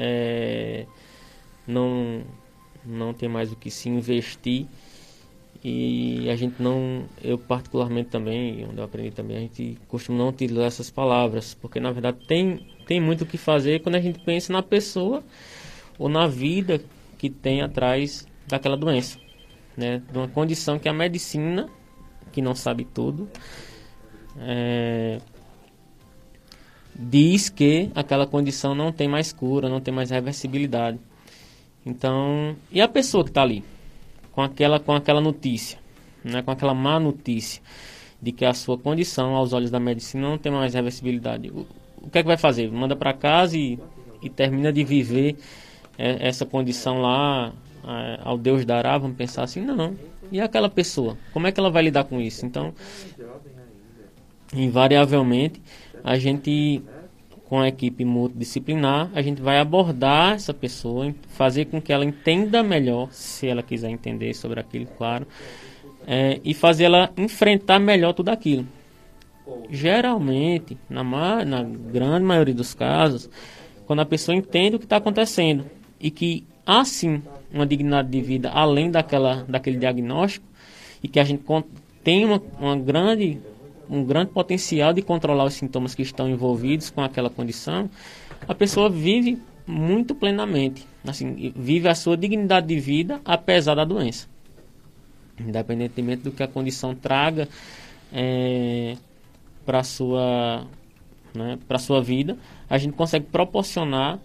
é, não, não tem mais o que se investir e a gente não, eu particularmente também, onde eu aprendi também, a gente costuma não utilizar essas palavras, porque na verdade tem, tem muito o que fazer quando a gente pensa na pessoa ou na vida que tem atrás daquela doença, né? De uma condição que a medicina, que não sabe tudo, é, diz que aquela condição não tem mais cura, não tem mais reversibilidade. Então, e a pessoa que está ali? com aquela, com aquela notícia, né, com aquela má notícia de que a sua condição aos olhos da medicina não tem mais reversibilidade. O, o que é que vai fazer? Manda para casa e, e termina de viver é, essa condição lá é, ao Deus dará, vamos pensar assim, não. E aquela pessoa? Como é que ela vai lidar com isso? Então, invariavelmente, a gente com a equipe multidisciplinar, a gente vai abordar essa pessoa, fazer com que ela entenda melhor, se ela quiser entender sobre aquilo, claro, é, e fazer ela enfrentar melhor tudo aquilo. Geralmente, na, na grande maioria dos casos, quando a pessoa entende o que está acontecendo e que há sim uma dignidade de vida além daquela, daquele diagnóstico e que a gente tem uma, uma grande um grande potencial de controlar os sintomas que estão envolvidos com aquela condição, a pessoa vive muito plenamente, assim, vive a sua dignidade de vida apesar da doença. Independentemente do que a condição traga é, para sua, né, sua vida, a gente consegue proporcionar,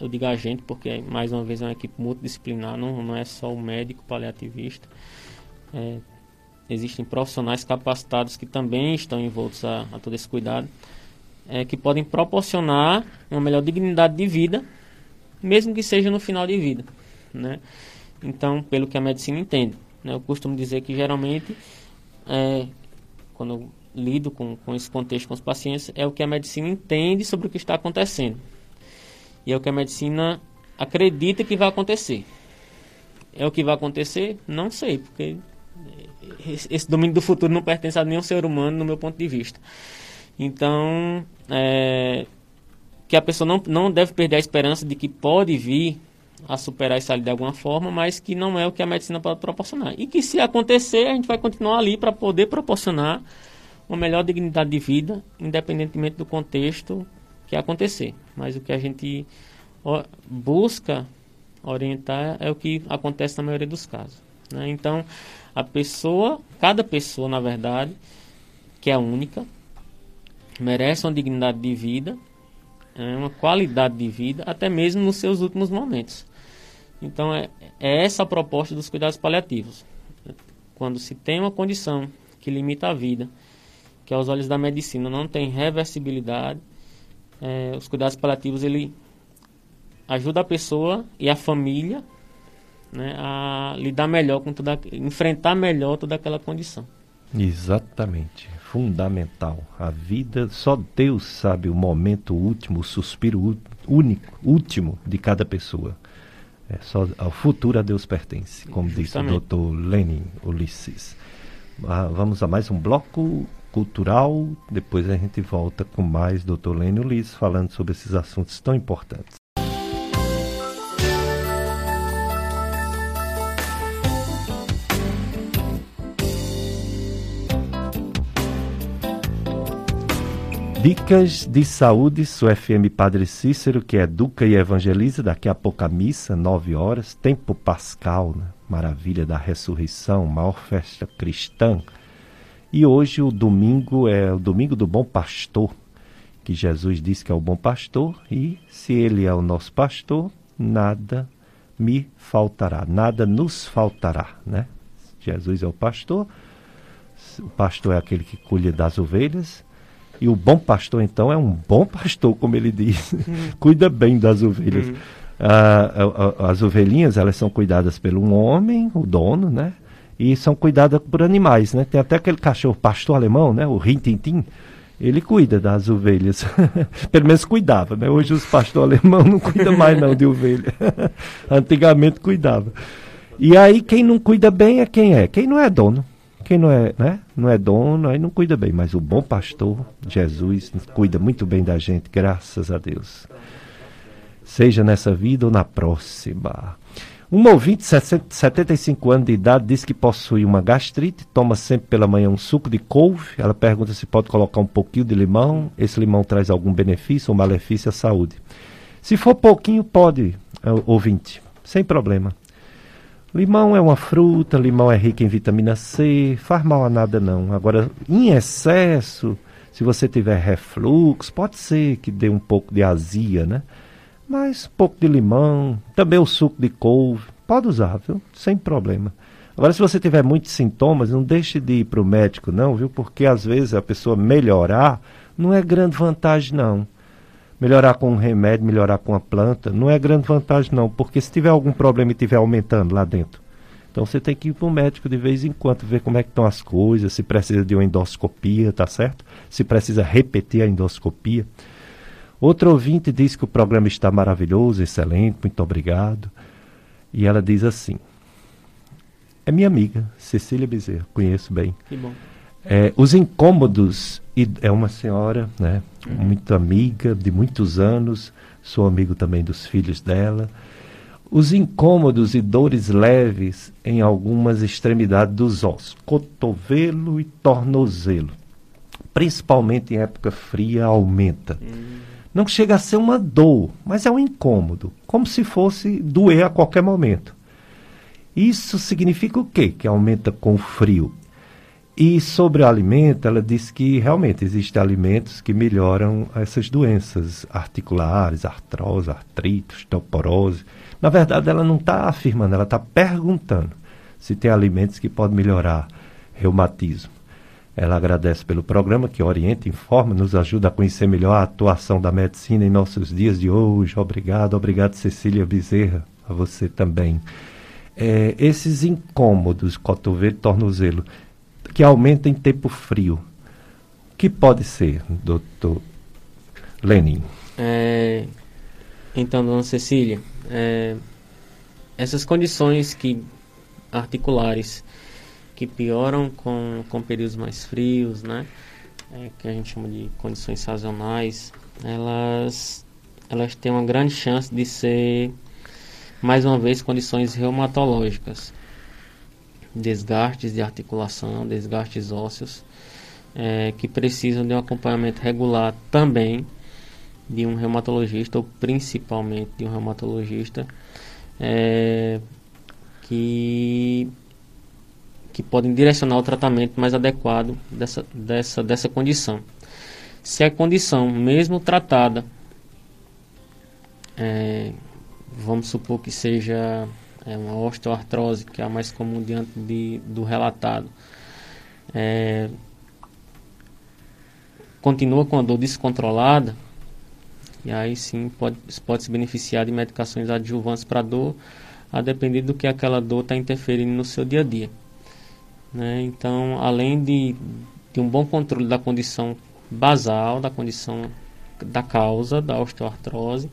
eu digo a gente, porque mais uma vez é uma equipe multidisciplinar, não, não é só o médico paliativista, é, existem profissionais capacitados que também estão envoltos a, a todo esse cuidado, é, que podem proporcionar uma melhor dignidade de vida, mesmo que seja no final de vida, né? Então, pelo que a medicina entende, né? eu costumo dizer que geralmente, é, quando eu lido com, com esse contexto com os pacientes, é o que a medicina entende sobre o que está acontecendo. E é o que a medicina acredita que vai acontecer. É o que vai acontecer? Não sei, porque esse domínio do futuro não pertence a nenhum ser humano, no meu ponto de vista. Então, é, que a pessoa não, não deve perder a esperança de que pode vir a superar isso ali de alguma forma, mas que não é o que a medicina pode proporcionar. E que se acontecer, a gente vai continuar ali para poder proporcionar uma melhor dignidade de vida, independentemente do contexto que acontecer. Mas o que a gente busca orientar é o que acontece na maioria dos casos. Né? Então, a pessoa, cada pessoa, na verdade, que é única, merece uma dignidade de vida, é, uma qualidade de vida, até mesmo nos seus últimos momentos. Então, é, é essa a proposta dos cuidados paliativos. Quando se tem uma condição que limita a vida, que aos olhos da medicina não tem reversibilidade, é, os cuidados paliativos ele ajuda a pessoa e a família né, a lidar melhor com toda, enfrentar melhor toda aquela condição. Exatamente, fundamental. A vida, só Deus sabe o momento último, o suspiro único, último de cada pessoa. É só ao futuro a Deus pertence, como Justamente. disse o Dr. Lenin Ulisses. Ah, vamos a mais um bloco cultural, depois a gente volta com mais Dr. Lenin Ulisses falando sobre esses assuntos tão importantes. Dicas de saúde, sua FM Padre Cícero, que educa e evangeliza. Daqui a pouco a missa, nove horas, tempo pascal, né? maravilha da ressurreição, maior festa cristã. E hoje o domingo é o domingo do bom pastor, que Jesus disse que é o bom pastor, e se ele é o nosso pastor, nada me faltará, nada nos faltará, né? Jesus é o pastor, o pastor é aquele que cuida das ovelhas, e o bom pastor, então, é um bom pastor, como ele diz. Uhum. Cuida bem das ovelhas. Uhum. Ah, as ovelhinhas, elas são cuidadas um homem, o dono, né? E são cuidadas por animais, né? Tem até aquele cachorro pastor alemão, né? O Rintintin. Ele cuida das ovelhas. Pelo menos cuidava, né? Hoje os pastores alemães não cuidam mais não de ovelha. Antigamente cuidava. E aí quem não cuida bem é quem é? Quem não é dono. Quem não é, né? não é dono, aí não cuida bem, mas o bom pastor, Jesus, cuida muito bem da gente, graças a Deus. Seja nessa vida ou na próxima. Um ouvinte de 75 anos de idade diz que possui uma gastrite, toma sempre pela manhã um suco de couve. Ela pergunta se pode colocar um pouquinho de limão. Esse limão traz algum benefício ou malefício à saúde. Se for pouquinho, pode, é, ouvinte, sem problema. Limão é uma fruta, limão é rico em vitamina C, faz mal a nada não. Agora, em excesso, se você tiver refluxo, pode ser que dê um pouco de azia, né? Mas um pouco de limão, também o suco de couve, pode usar, viu? Sem problema. Agora, se você tiver muitos sintomas, não deixe de ir para o médico, não, viu? Porque às vezes a pessoa melhorar não é grande vantagem, não. Melhorar com um remédio, melhorar com a planta, não é grande vantagem, não. Porque se tiver algum problema e estiver aumentando lá dentro, então você tem que ir para o médico de vez em quando, ver como é que estão as coisas, se precisa de uma endoscopia, tá certo? Se precisa repetir a endoscopia. Outro ouvinte diz que o programa está maravilhoso, excelente, muito obrigado. E ela diz assim: É minha amiga, Cecília Bezerra, conheço bem. Que bom. É, os incômodos, e é uma senhora, né. Muito amiga, de muitos anos, sou amigo também dos filhos dela. Os incômodos e dores leves em algumas extremidades dos ossos, cotovelo e tornozelo, principalmente em época fria, aumenta. Uhum não chega a ser uma dor, mas é um incômodo, como se fosse doer a qualquer momento. Isso significa o quê? Que aumenta com o frio. E sobre o alimento, ela diz que realmente existem alimentos que melhoram essas doenças articulares, artrose, artrite, osteoporose. Na verdade, ela não está afirmando, ela está perguntando se tem alimentos que podem melhorar reumatismo. Ela agradece pelo programa que orienta, informa, nos ajuda a conhecer melhor a atuação da medicina em nossos dias de hoje. Obrigado, obrigado Cecília Bezerra, a você também. É, esses incômodos, cotovelo tornozelo, que aumentam em tempo frio, que pode ser, doutor Lenin? É, então, dona Cecília, é, essas condições que articulares que pioram com, com períodos mais frios, né? É, que a gente chama de condições sazonais, elas, elas têm uma grande chance de ser, mais uma vez, condições reumatológicas. Desgastes de articulação, desgastes ósseos, é, que precisam de um acompanhamento regular também de um reumatologista, ou principalmente de um reumatologista, é, que que podem direcionar o tratamento mais adequado dessa, dessa, dessa condição. Se a condição, mesmo tratada, é, vamos supor que seja é, uma osteoartrose, que é a mais comum diante de, do relatado, é, continua com a dor descontrolada, e aí sim pode, pode se beneficiar de medicações adjuvantes para dor, a depender do que aquela dor está interferindo no seu dia a dia. Né? Então, além de, de um bom controle da condição basal, da condição da causa da osteoartrose,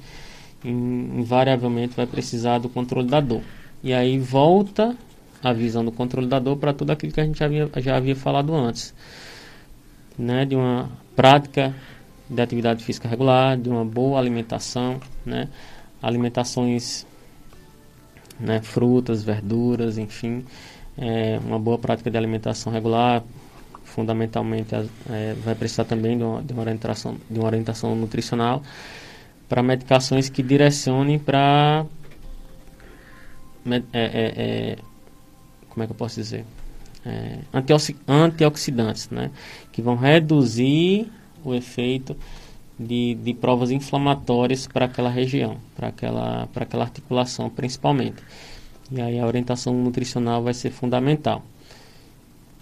invariavelmente vai precisar do controle da dor. E aí volta a visão do controle da dor para tudo aquilo que a gente já havia, já havia falado antes. Né? De uma prática de atividade física regular, de uma boa alimentação, né? alimentações, né? frutas, verduras, enfim, é, uma boa prática de alimentação regular, fundamentalmente é, vai precisar também de uma, de uma, orientação, de uma orientação nutricional para medicações que direcionem para é, é, é, como é que eu posso dizer é, antioxidantes né que vão reduzir o efeito de, de provas inflamatórias para aquela região para aquela para aquela articulação principalmente e aí a orientação nutricional vai ser fundamental.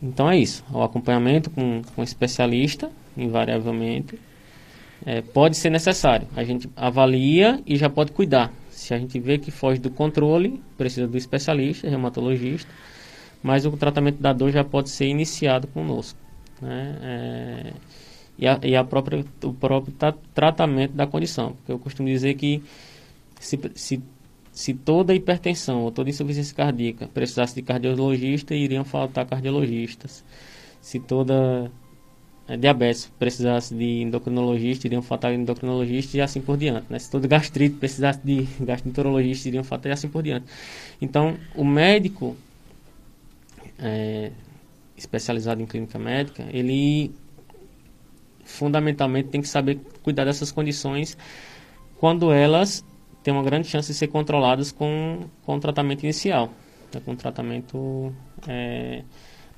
Então é isso. O acompanhamento com, com especialista, invariavelmente, é, pode ser necessário. A gente avalia e já pode cuidar. Se a gente vê que foge do controle, precisa do especialista, reumatologista, mas o tratamento da dor já pode ser iniciado conosco. Né? É, e a, e a própria, o próprio tratamento da condição. Porque eu costumo dizer que se, se se toda hipertensão ou toda insuficiência cardíaca precisasse de cardiologista, iriam faltar cardiologistas. Se toda diabetes precisasse de endocrinologista, iriam faltar endocrinologista e assim por diante. Né? Se todo gastrite precisasse de gastroenterologista, iriam faltar e assim por diante. Então, o médico é, especializado em clínica médica, ele fundamentalmente tem que saber cuidar dessas condições quando elas têm uma grande chance de ser controladas com, com o tratamento inicial, né? com o tratamento é,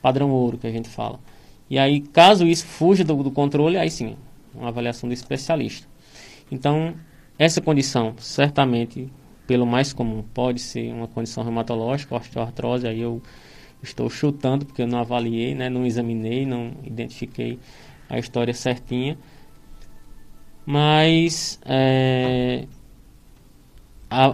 padrão ouro que a gente fala. E aí, caso isso fuja do, do controle, aí sim, uma avaliação do especialista. Então, essa condição, certamente, pelo mais comum, pode ser uma condição reumatológica, osteoartrose, aí eu estou chutando, porque eu não avaliei, né, não examinei, não identifiquei a história certinha. Mas é,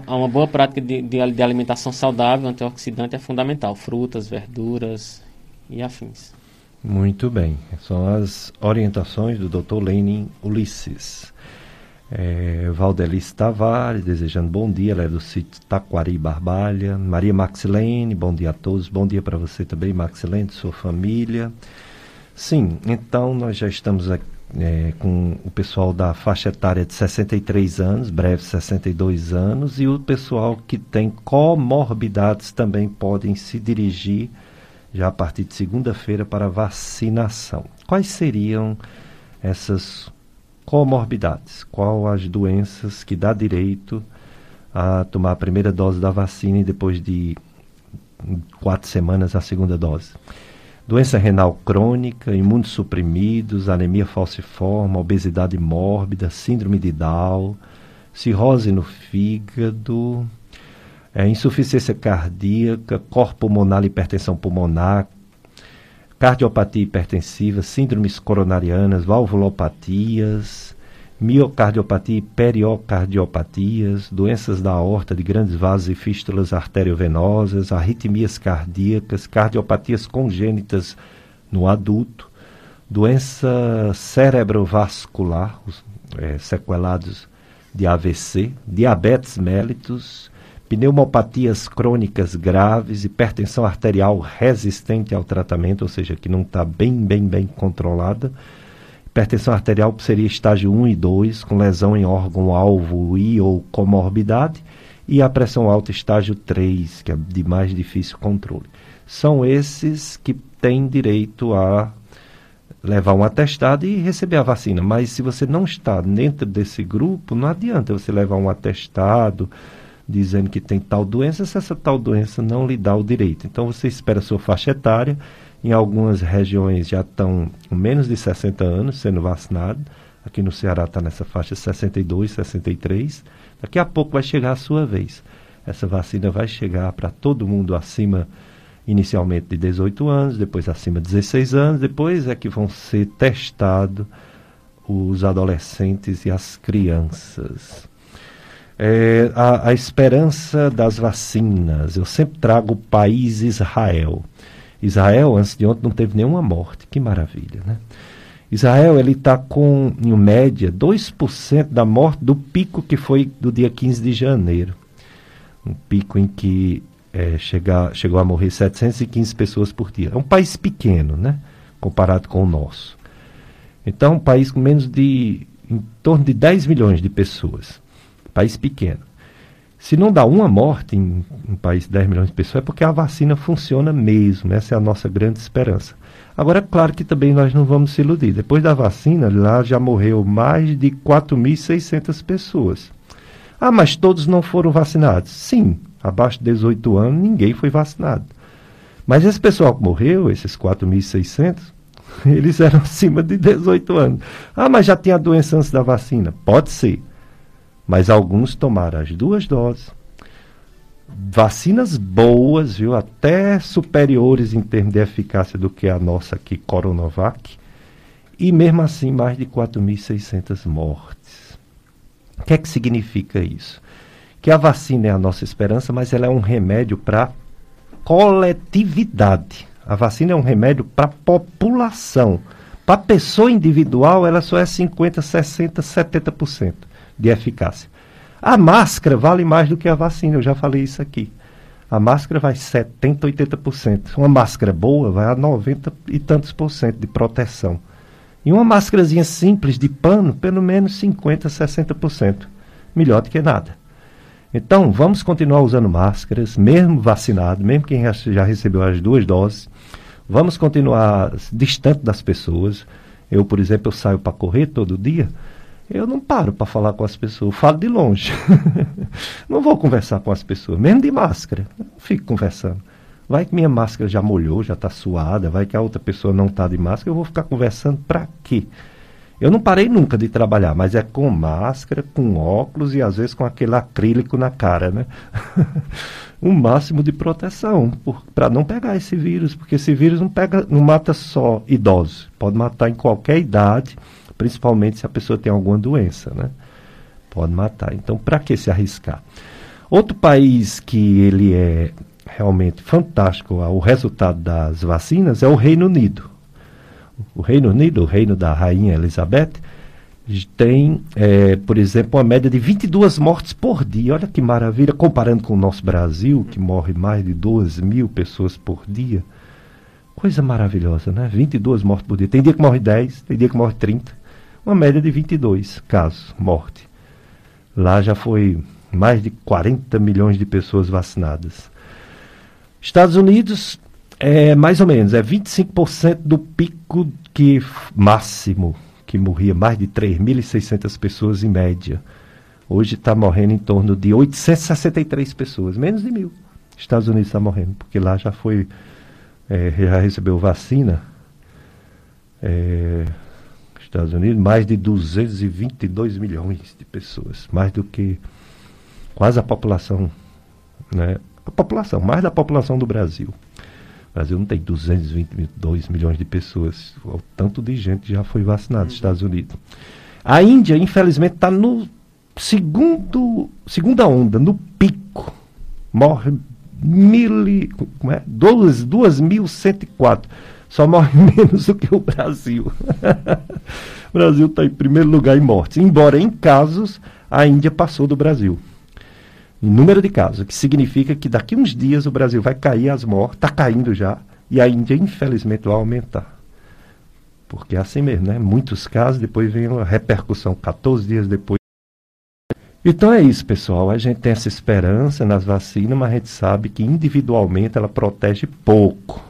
uma boa prática de, de, de alimentação saudável, antioxidante, é fundamental. Frutas, verduras e afins. Muito bem. São as orientações do Dr. Lenin Ulisses. É, Valdelice Tavares, desejando bom dia, ela é do sítio Taquari Barbalha. Maria Maxilene, bom dia a todos. Bom dia para você também, Maxilene, sua família. Sim, então nós já estamos aqui é, com o pessoal da faixa etária de 63 anos, breve 62 anos, e o pessoal que tem comorbidades também podem se dirigir já a partir de segunda-feira para vacinação. Quais seriam essas comorbidades? Qual as doenças que dá direito a tomar a primeira dose da vacina e depois de quatro semanas a segunda dose? Doença renal crônica, imunossuprimidos, anemia falciforme, obesidade mórbida, síndrome de Down, cirrose no fígado, é, insuficiência cardíaca, corpo pulmonar, hipertensão pulmonar, cardiopatia hipertensiva, síndromes coronarianas, valvulopatias, miocardiopatia e periocardiopatias, doenças da aorta de grandes vasos e fístulas arteriovenosas, arritmias cardíacas, cardiopatias congênitas no adulto, doença cerebrovascular, os, é, sequelados de AVC, diabetes mellitus, pneumopatias crônicas graves, hipertensão arterial resistente ao tratamento, ou seja, que não está bem, bem, bem controlada. Hipertensão arterial seria estágio 1 e 2, com lesão em órgão-alvo e ou comorbidade. E a pressão alta, estágio 3, que é de mais difícil controle. São esses que têm direito a levar um atestado e receber a vacina. Mas se você não está dentro desse grupo, não adianta você levar um atestado dizendo que tem tal doença, se essa tal doença não lhe dá o direito. Então você espera a sua faixa etária, em algumas regiões já estão menos de 60 anos sendo vacinados, aqui no Ceará está nessa faixa 62, 63, daqui a pouco vai chegar a sua vez. Essa vacina vai chegar para todo mundo acima, inicialmente de 18 anos, depois acima de 16 anos, depois é que vão ser testados os adolescentes e as crianças. É, a, a, esperança das vacinas. Eu sempre trago o país Israel. Israel, antes de ontem, não teve nenhuma morte. Que maravilha, né? Israel, ele está com, em média, 2% da morte do pico que foi do dia 15 de janeiro. Um pico em que é, chegou a morrer 715 pessoas por dia. É um país pequeno, né? Comparado com o nosso. Então, um país com menos de, em torno de 10 milhões de pessoas país pequeno. Se não dá uma morte em um país de 10 milhões de pessoas, é porque a vacina funciona mesmo. Essa é a nossa grande esperança. Agora, é claro que também nós não vamos se iludir. Depois da vacina, lá já morreu mais de 4.600 pessoas. Ah, mas todos não foram vacinados? Sim, abaixo de 18 anos, ninguém foi vacinado. Mas esse pessoal que morreu, esses 4.600, eles eram acima de 18 anos. Ah, mas já tinha a doença antes da vacina? Pode ser mas alguns tomaram as duas doses. Vacinas boas, viu? Até superiores em termos de eficácia do que a nossa aqui, Coronavac. E mesmo assim, mais de 4.600 mortes. O que é que significa isso? Que a vacina é a nossa esperança, mas ela é um remédio para coletividade. A vacina é um remédio para população. Para pessoa individual, ela só é 50, 60, 70% de eficácia. A máscara vale mais do que a vacina, eu já falei isso aqui. A máscara vai 70, 80%. Uma máscara boa vai a 90 e tantos por cento de proteção. E uma máscarazinha simples de pano, pelo menos 50%, 60%. Melhor do que nada. Então, vamos continuar usando máscaras, mesmo vacinado, mesmo quem já recebeu as duas doses. Vamos continuar distante das pessoas. Eu, por exemplo, eu saio para correr todo dia. Eu não paro para falar com as pessoas, eu falo de longe. não vou conversar com as pessoas, mesmo de máscara. Eu fico conversando. Vai que minha máscara já molhou, já está suada, vai que a outra pessoa não está de máscara, eu vou ficar conversando para quê? Eu não parei nunca de trabalhar, mas é com máscara, com óculos e às vezes com aquele acrílico na cara, né? um máximo de proteção para não pegar esse vírus, porque esse vírus não pega, não mata só idosos, pode matar em qualquer idade, principalmente se a pessoa tem alguma doença, né? Pode matar. Então, para que se arriscar? Outro país que ele é realmente fantástico o resultado das vacinas é o Reino Unido. O Reino Unido, o reino da Rainha Elizabeth, tem, é, por exemplo, uma média de 22 mortes por dia. Olha que maravilha, comparando com o nosso Brasil, que morre mais de 2 mil pessoas por dia. Coisa maravilhosa, né? 22 mortes por dia. Tem dia que morre 10, tem dia que morre 30. Uma média de 22 casos, morte. Lá já foi mais de 40 milhões de pessoas vacinadas. Estados Unidos é mais ou menos, é 25% do pico que máximo, que morria mais de 3.600 pessoas em média. Hoje está morrendo em torno de 863 pessoas, menos de mil. Estados Unidos está morrendo, porque lá já foi, é, já recebeu vacina. É, Estados Unidos, mais de 222 milhões de pessoas, mais do que quase a população né, a população, mais da população do Brasil. O Brasil não tem 222 milhões de pessoas. O tanto de gente já foi vacinado nos Estados Unidos. A Índia, infelizmente, está no segundo, segunda onda, no pico. Morre mil e, como é? 2.104. Só morre menos do que o Brasil. o Brasil está em primeiro lugar em mortes. Embora em casos, a Índia passou do Brasil em número de casos, o que significa que daqui uns dias o Brasil vai cair as mortes, está caindo já, e a Índia, infelizmente, vai aumentar. Porque é assim mesmo, né? Muitos casos, depois vem uma repercussão 14 dias depois. Então é isso, pessoal. A gente tem essa esperança nas vacinas, mas a gente sabe que individualmente ela protege pouco.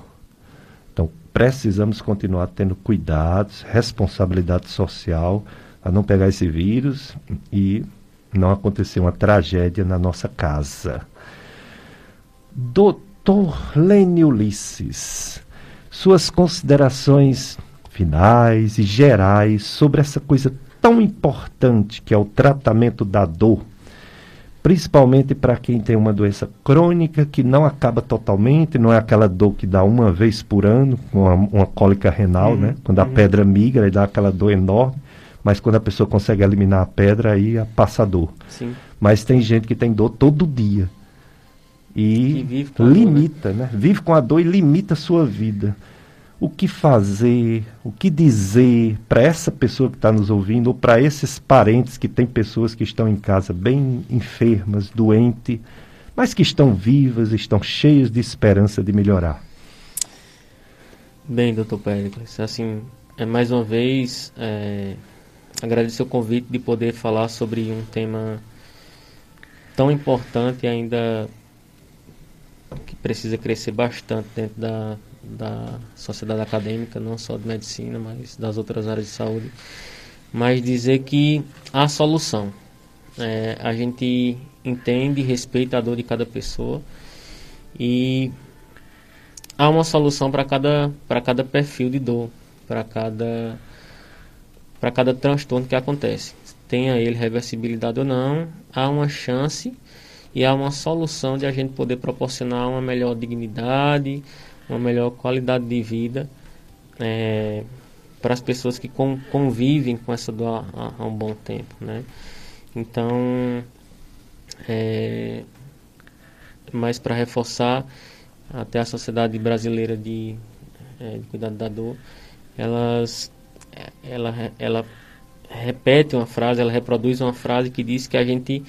Precisamos continuar tendo cuidados, responsabilidade social, para não pegar esse vírus e não acontecer uma tragédia na nossa casa. Doutor Lênio Ulisses, suas considerações finais e gerais sobre essa coisa tão importante que é o tratamento da dor, principalmente para quem tem uma doença crônica que não acaba totalmente, não é aquela dor que dá uma vez por ano, uma, uma cólica renal, uhum. né? Quando a uhum. pedra migra e dá aquela dor enorme mas quando a pessoa consegue eliminar a pedra, aí passa a dor. Sim. Mas tem gente que tem dor todo dia. E limita, dor, né? né? Vive com a dor e limita a sua vida. O que fazer, o que dizer para essa pessoa que está nos ouvindo, ou para esses parentes que têm pessoas que estão em casa bem enfermas, doentes, mas que estão vivas, estão cheias de esperança de melhorar? Bem, doutor Péricles, assim, é mais uma vez é, agradecer o convite de poder falar sobre um tema tão importante e ainda que precisa crescer bastante dentro da, da sociedade acadêmica, não só de medicina, mas das outras áreas de saúde. Mas dizer que há solução. É, a gente entende e respeita a dor de cada pessoa e há uma solução para cada, cada perfil de dor, para cada para cada transtorno que acontece. Tenha ele reversibilidade ou não, há uma chance e há uma solução de a gente poder proporcionar uma melhor dignidade, uma melhor qualidade de vida é, para as pessoas que com, convivem com essa dor há, há, um bom tempo, né? Então, é, mais para reforçar, até a Sociedade Brasileira de, é, de Cuidado da Dor, elas ela, ela repete uma frase, ela reproduz uma frase que diz que a gente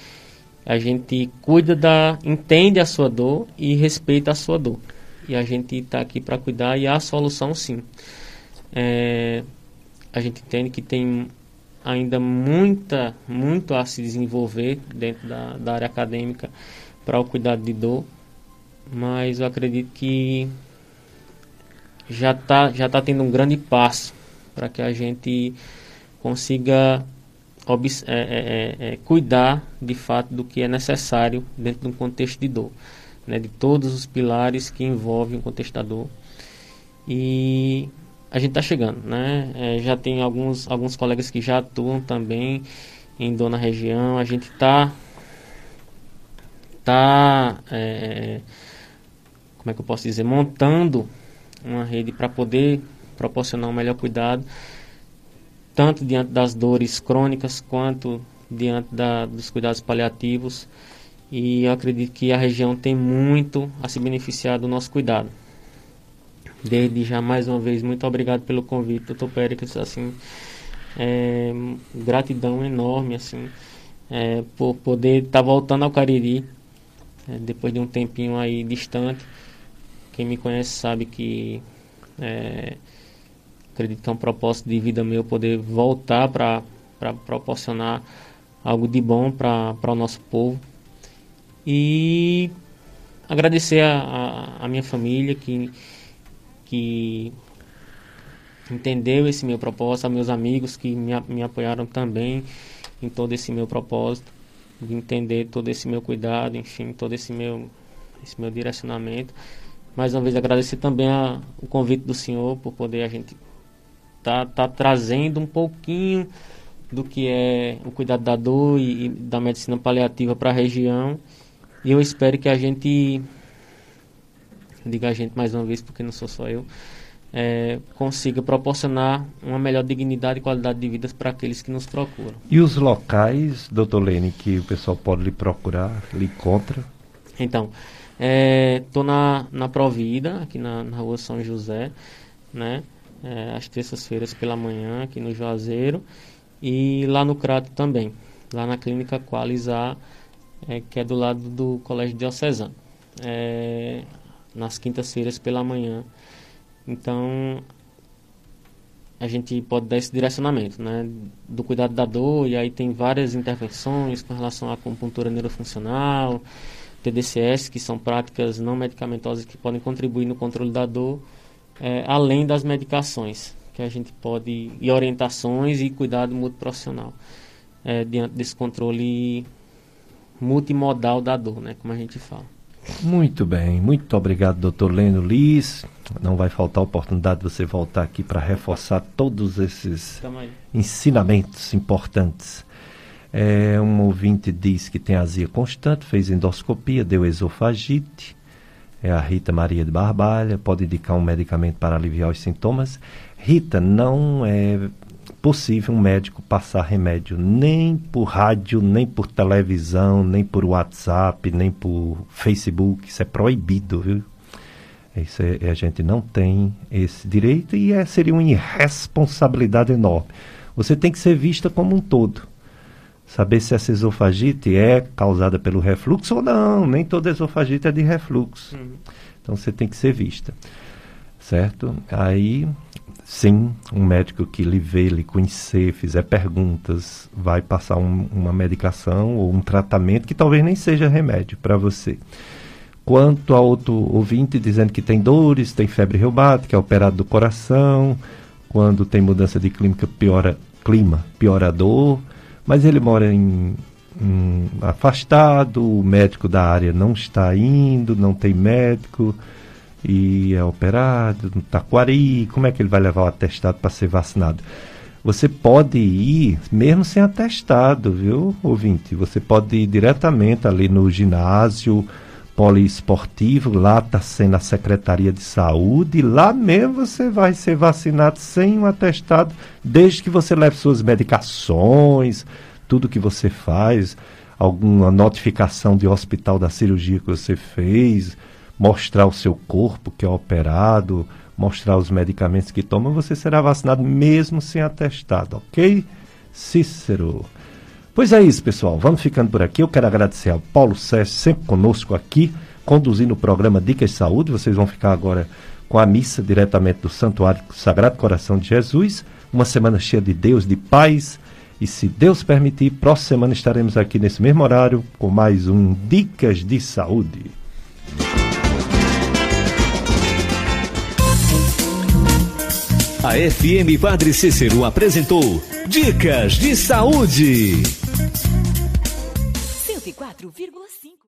a gente cuida da entende a sua dor e respeita a sua dor e a gente está aqui para cuidar e há solução sim. É, a gente entende que tem ainda muita, muito a se desenvolver dentro da, da área acadêmica para o cuidado de dor, mas eu acredito que já está já tá tendo um grande passo para que a gente consiga é, é, é, é, cuidar de fato do que é necessário dentro de um contexto de dor, né, de todos os pilares que envolvem um contexto da dor. E a gente está chegando, né? É, já tem alguns, alguns colegas que já atuam também em dor na região. A gente está tá, é, como é que eu posso dizer, montando uma rede para poder proporcionar um melhor cuidado, tanto diante das dores crônicas quanto diante da, dos cuidados paliativos. E eu acredito que a região tem muito a se beneficiar do nosso cuidado. Desde já, mais uma vez, muito obrigado pelo convite, doutor Péricles, assim, é, gratidão enorme, assim, é, por poder estar tá voltando ao Cariri, é, depois de um tempinho aí distante. Quem me conhece sabe que é, acredito que é um propósito de vida meu poder voltar para proporcionar algo de bom para o nosso povo. E agradecer a, a, a minha família que que entendeu esse meu propósito, a meus amigos que me, me apoiaram também em todo esse meu propósito, de entender todo esse meu cuidado, enfim, todo esse meu, esse meu direcionamento. Mais uma vez agradecer também a, o convite do senhor por poder a gente tá, tá trazendo um pouquinho do que é o cuidado da dor e, e da medicina paliativa para a região. E eu espero que a gente digo a gente mais uma vez porque não sou só eu, é, consiga proporcionar uma melhor dignidade e qualidade de vida para aqueles que nos procuram. E os locais, doutor Lene, que o pessoal pode lhe procurar, lhe encontra? Então, estou é, na, na Provida, aqui na, na rua São José, né? É, às terças-feiras pela manhã, aqui no Juazeiro, e lá no Crato também, lá na Clínica Qualizar, é, que é do lado do Colégio Diocesano. É, nas quintas-feiras pela manhã. Então, a gente pode dar esse direcionamento, né, do cuidado da dor, e aí tem várias intervenções com relação à acupuntura neurofuncional, TDCS, que são práticas não medicamentosas que podem contribuir no controle da dor, é, além das medicações, que a gente pode, e orientações e cuidado multiprofissional, é, diante desse controle multimodal da dor, né, como a gente fala. Muito bem, muito obrigado, doutor Leno Liz. Não vai faltar oportunidade de você voltar aqui para reforçar todos esses ensinamentos importantes. É, um ouvinte diz que tem azia constante, fez endoscopia, deu esofagite. É a Rita Maria de Barbalha, pode indicar um medicamento para aliviar os sintomas. Rita, não é possível um médico passar remédio nem por rádio, nem por televisão, nem por WhatsApp, nem por Facebook. Isso é proibido, viu? Isso é, a gente não tem esse direito e é, seria uma irresponsabilidade enorme. Você tem que ser vista como um todo. Saber se essa esofagite é causada pelo refluxo ou não. Nem toda esofagite é de refluxo. Uhum. Então você tem que ser vista. Certo? Aí Sim, um médico que lhe vê, lhe conhecer, fizer perguntas, vai passar um, uma medicação ou um tratamento que talvez nem seja remédio para você. Quanto a outro ouvinte dizendo que tem dores, tem febre reumática, é operado do coração, quando tem mudança de clima piora, clima, piora a dor, mas ele mora em, em afastado, o médico da área não está indo, não tem médico e é operado no Taquari, como é que ele vai levar o atestado para ser vacinado? Você pode ir mesmo sem atestado, viu, ouvinte? Você pode ir diretamente ali no ginásio poliesportivo, lá está sendo a Secretaria de Saúde, lá mesmo você vai ser vacinado sem um atestado, desde que você leve suas medicações, tudo que você faz, alguma notificação de hospital da cirurgia que você fez, mostrar o seu corpo que é operado, mostrar os medicamentos que toma, você será vacinado mesmo sem atestado, ok? Cícero. Pois é isso, pessoal. Vamos ficando por aqui. Eu quero agradecer ao Paulo Sérgio, sempre conosco aqui, conduzindo o programa Dicas de Saúde. Vocês vão ficar agora com a missa diretamente do Santuário Sagrado Coração de Jesus. Uma semana cheia de Deus, de paz. E se Deus permitir, próxima semana estaremos aqui nesse mesmo horário com mais um Dicas de Saúde. A FM Padre Cícero apresentou Dicas de Saúde. 104,5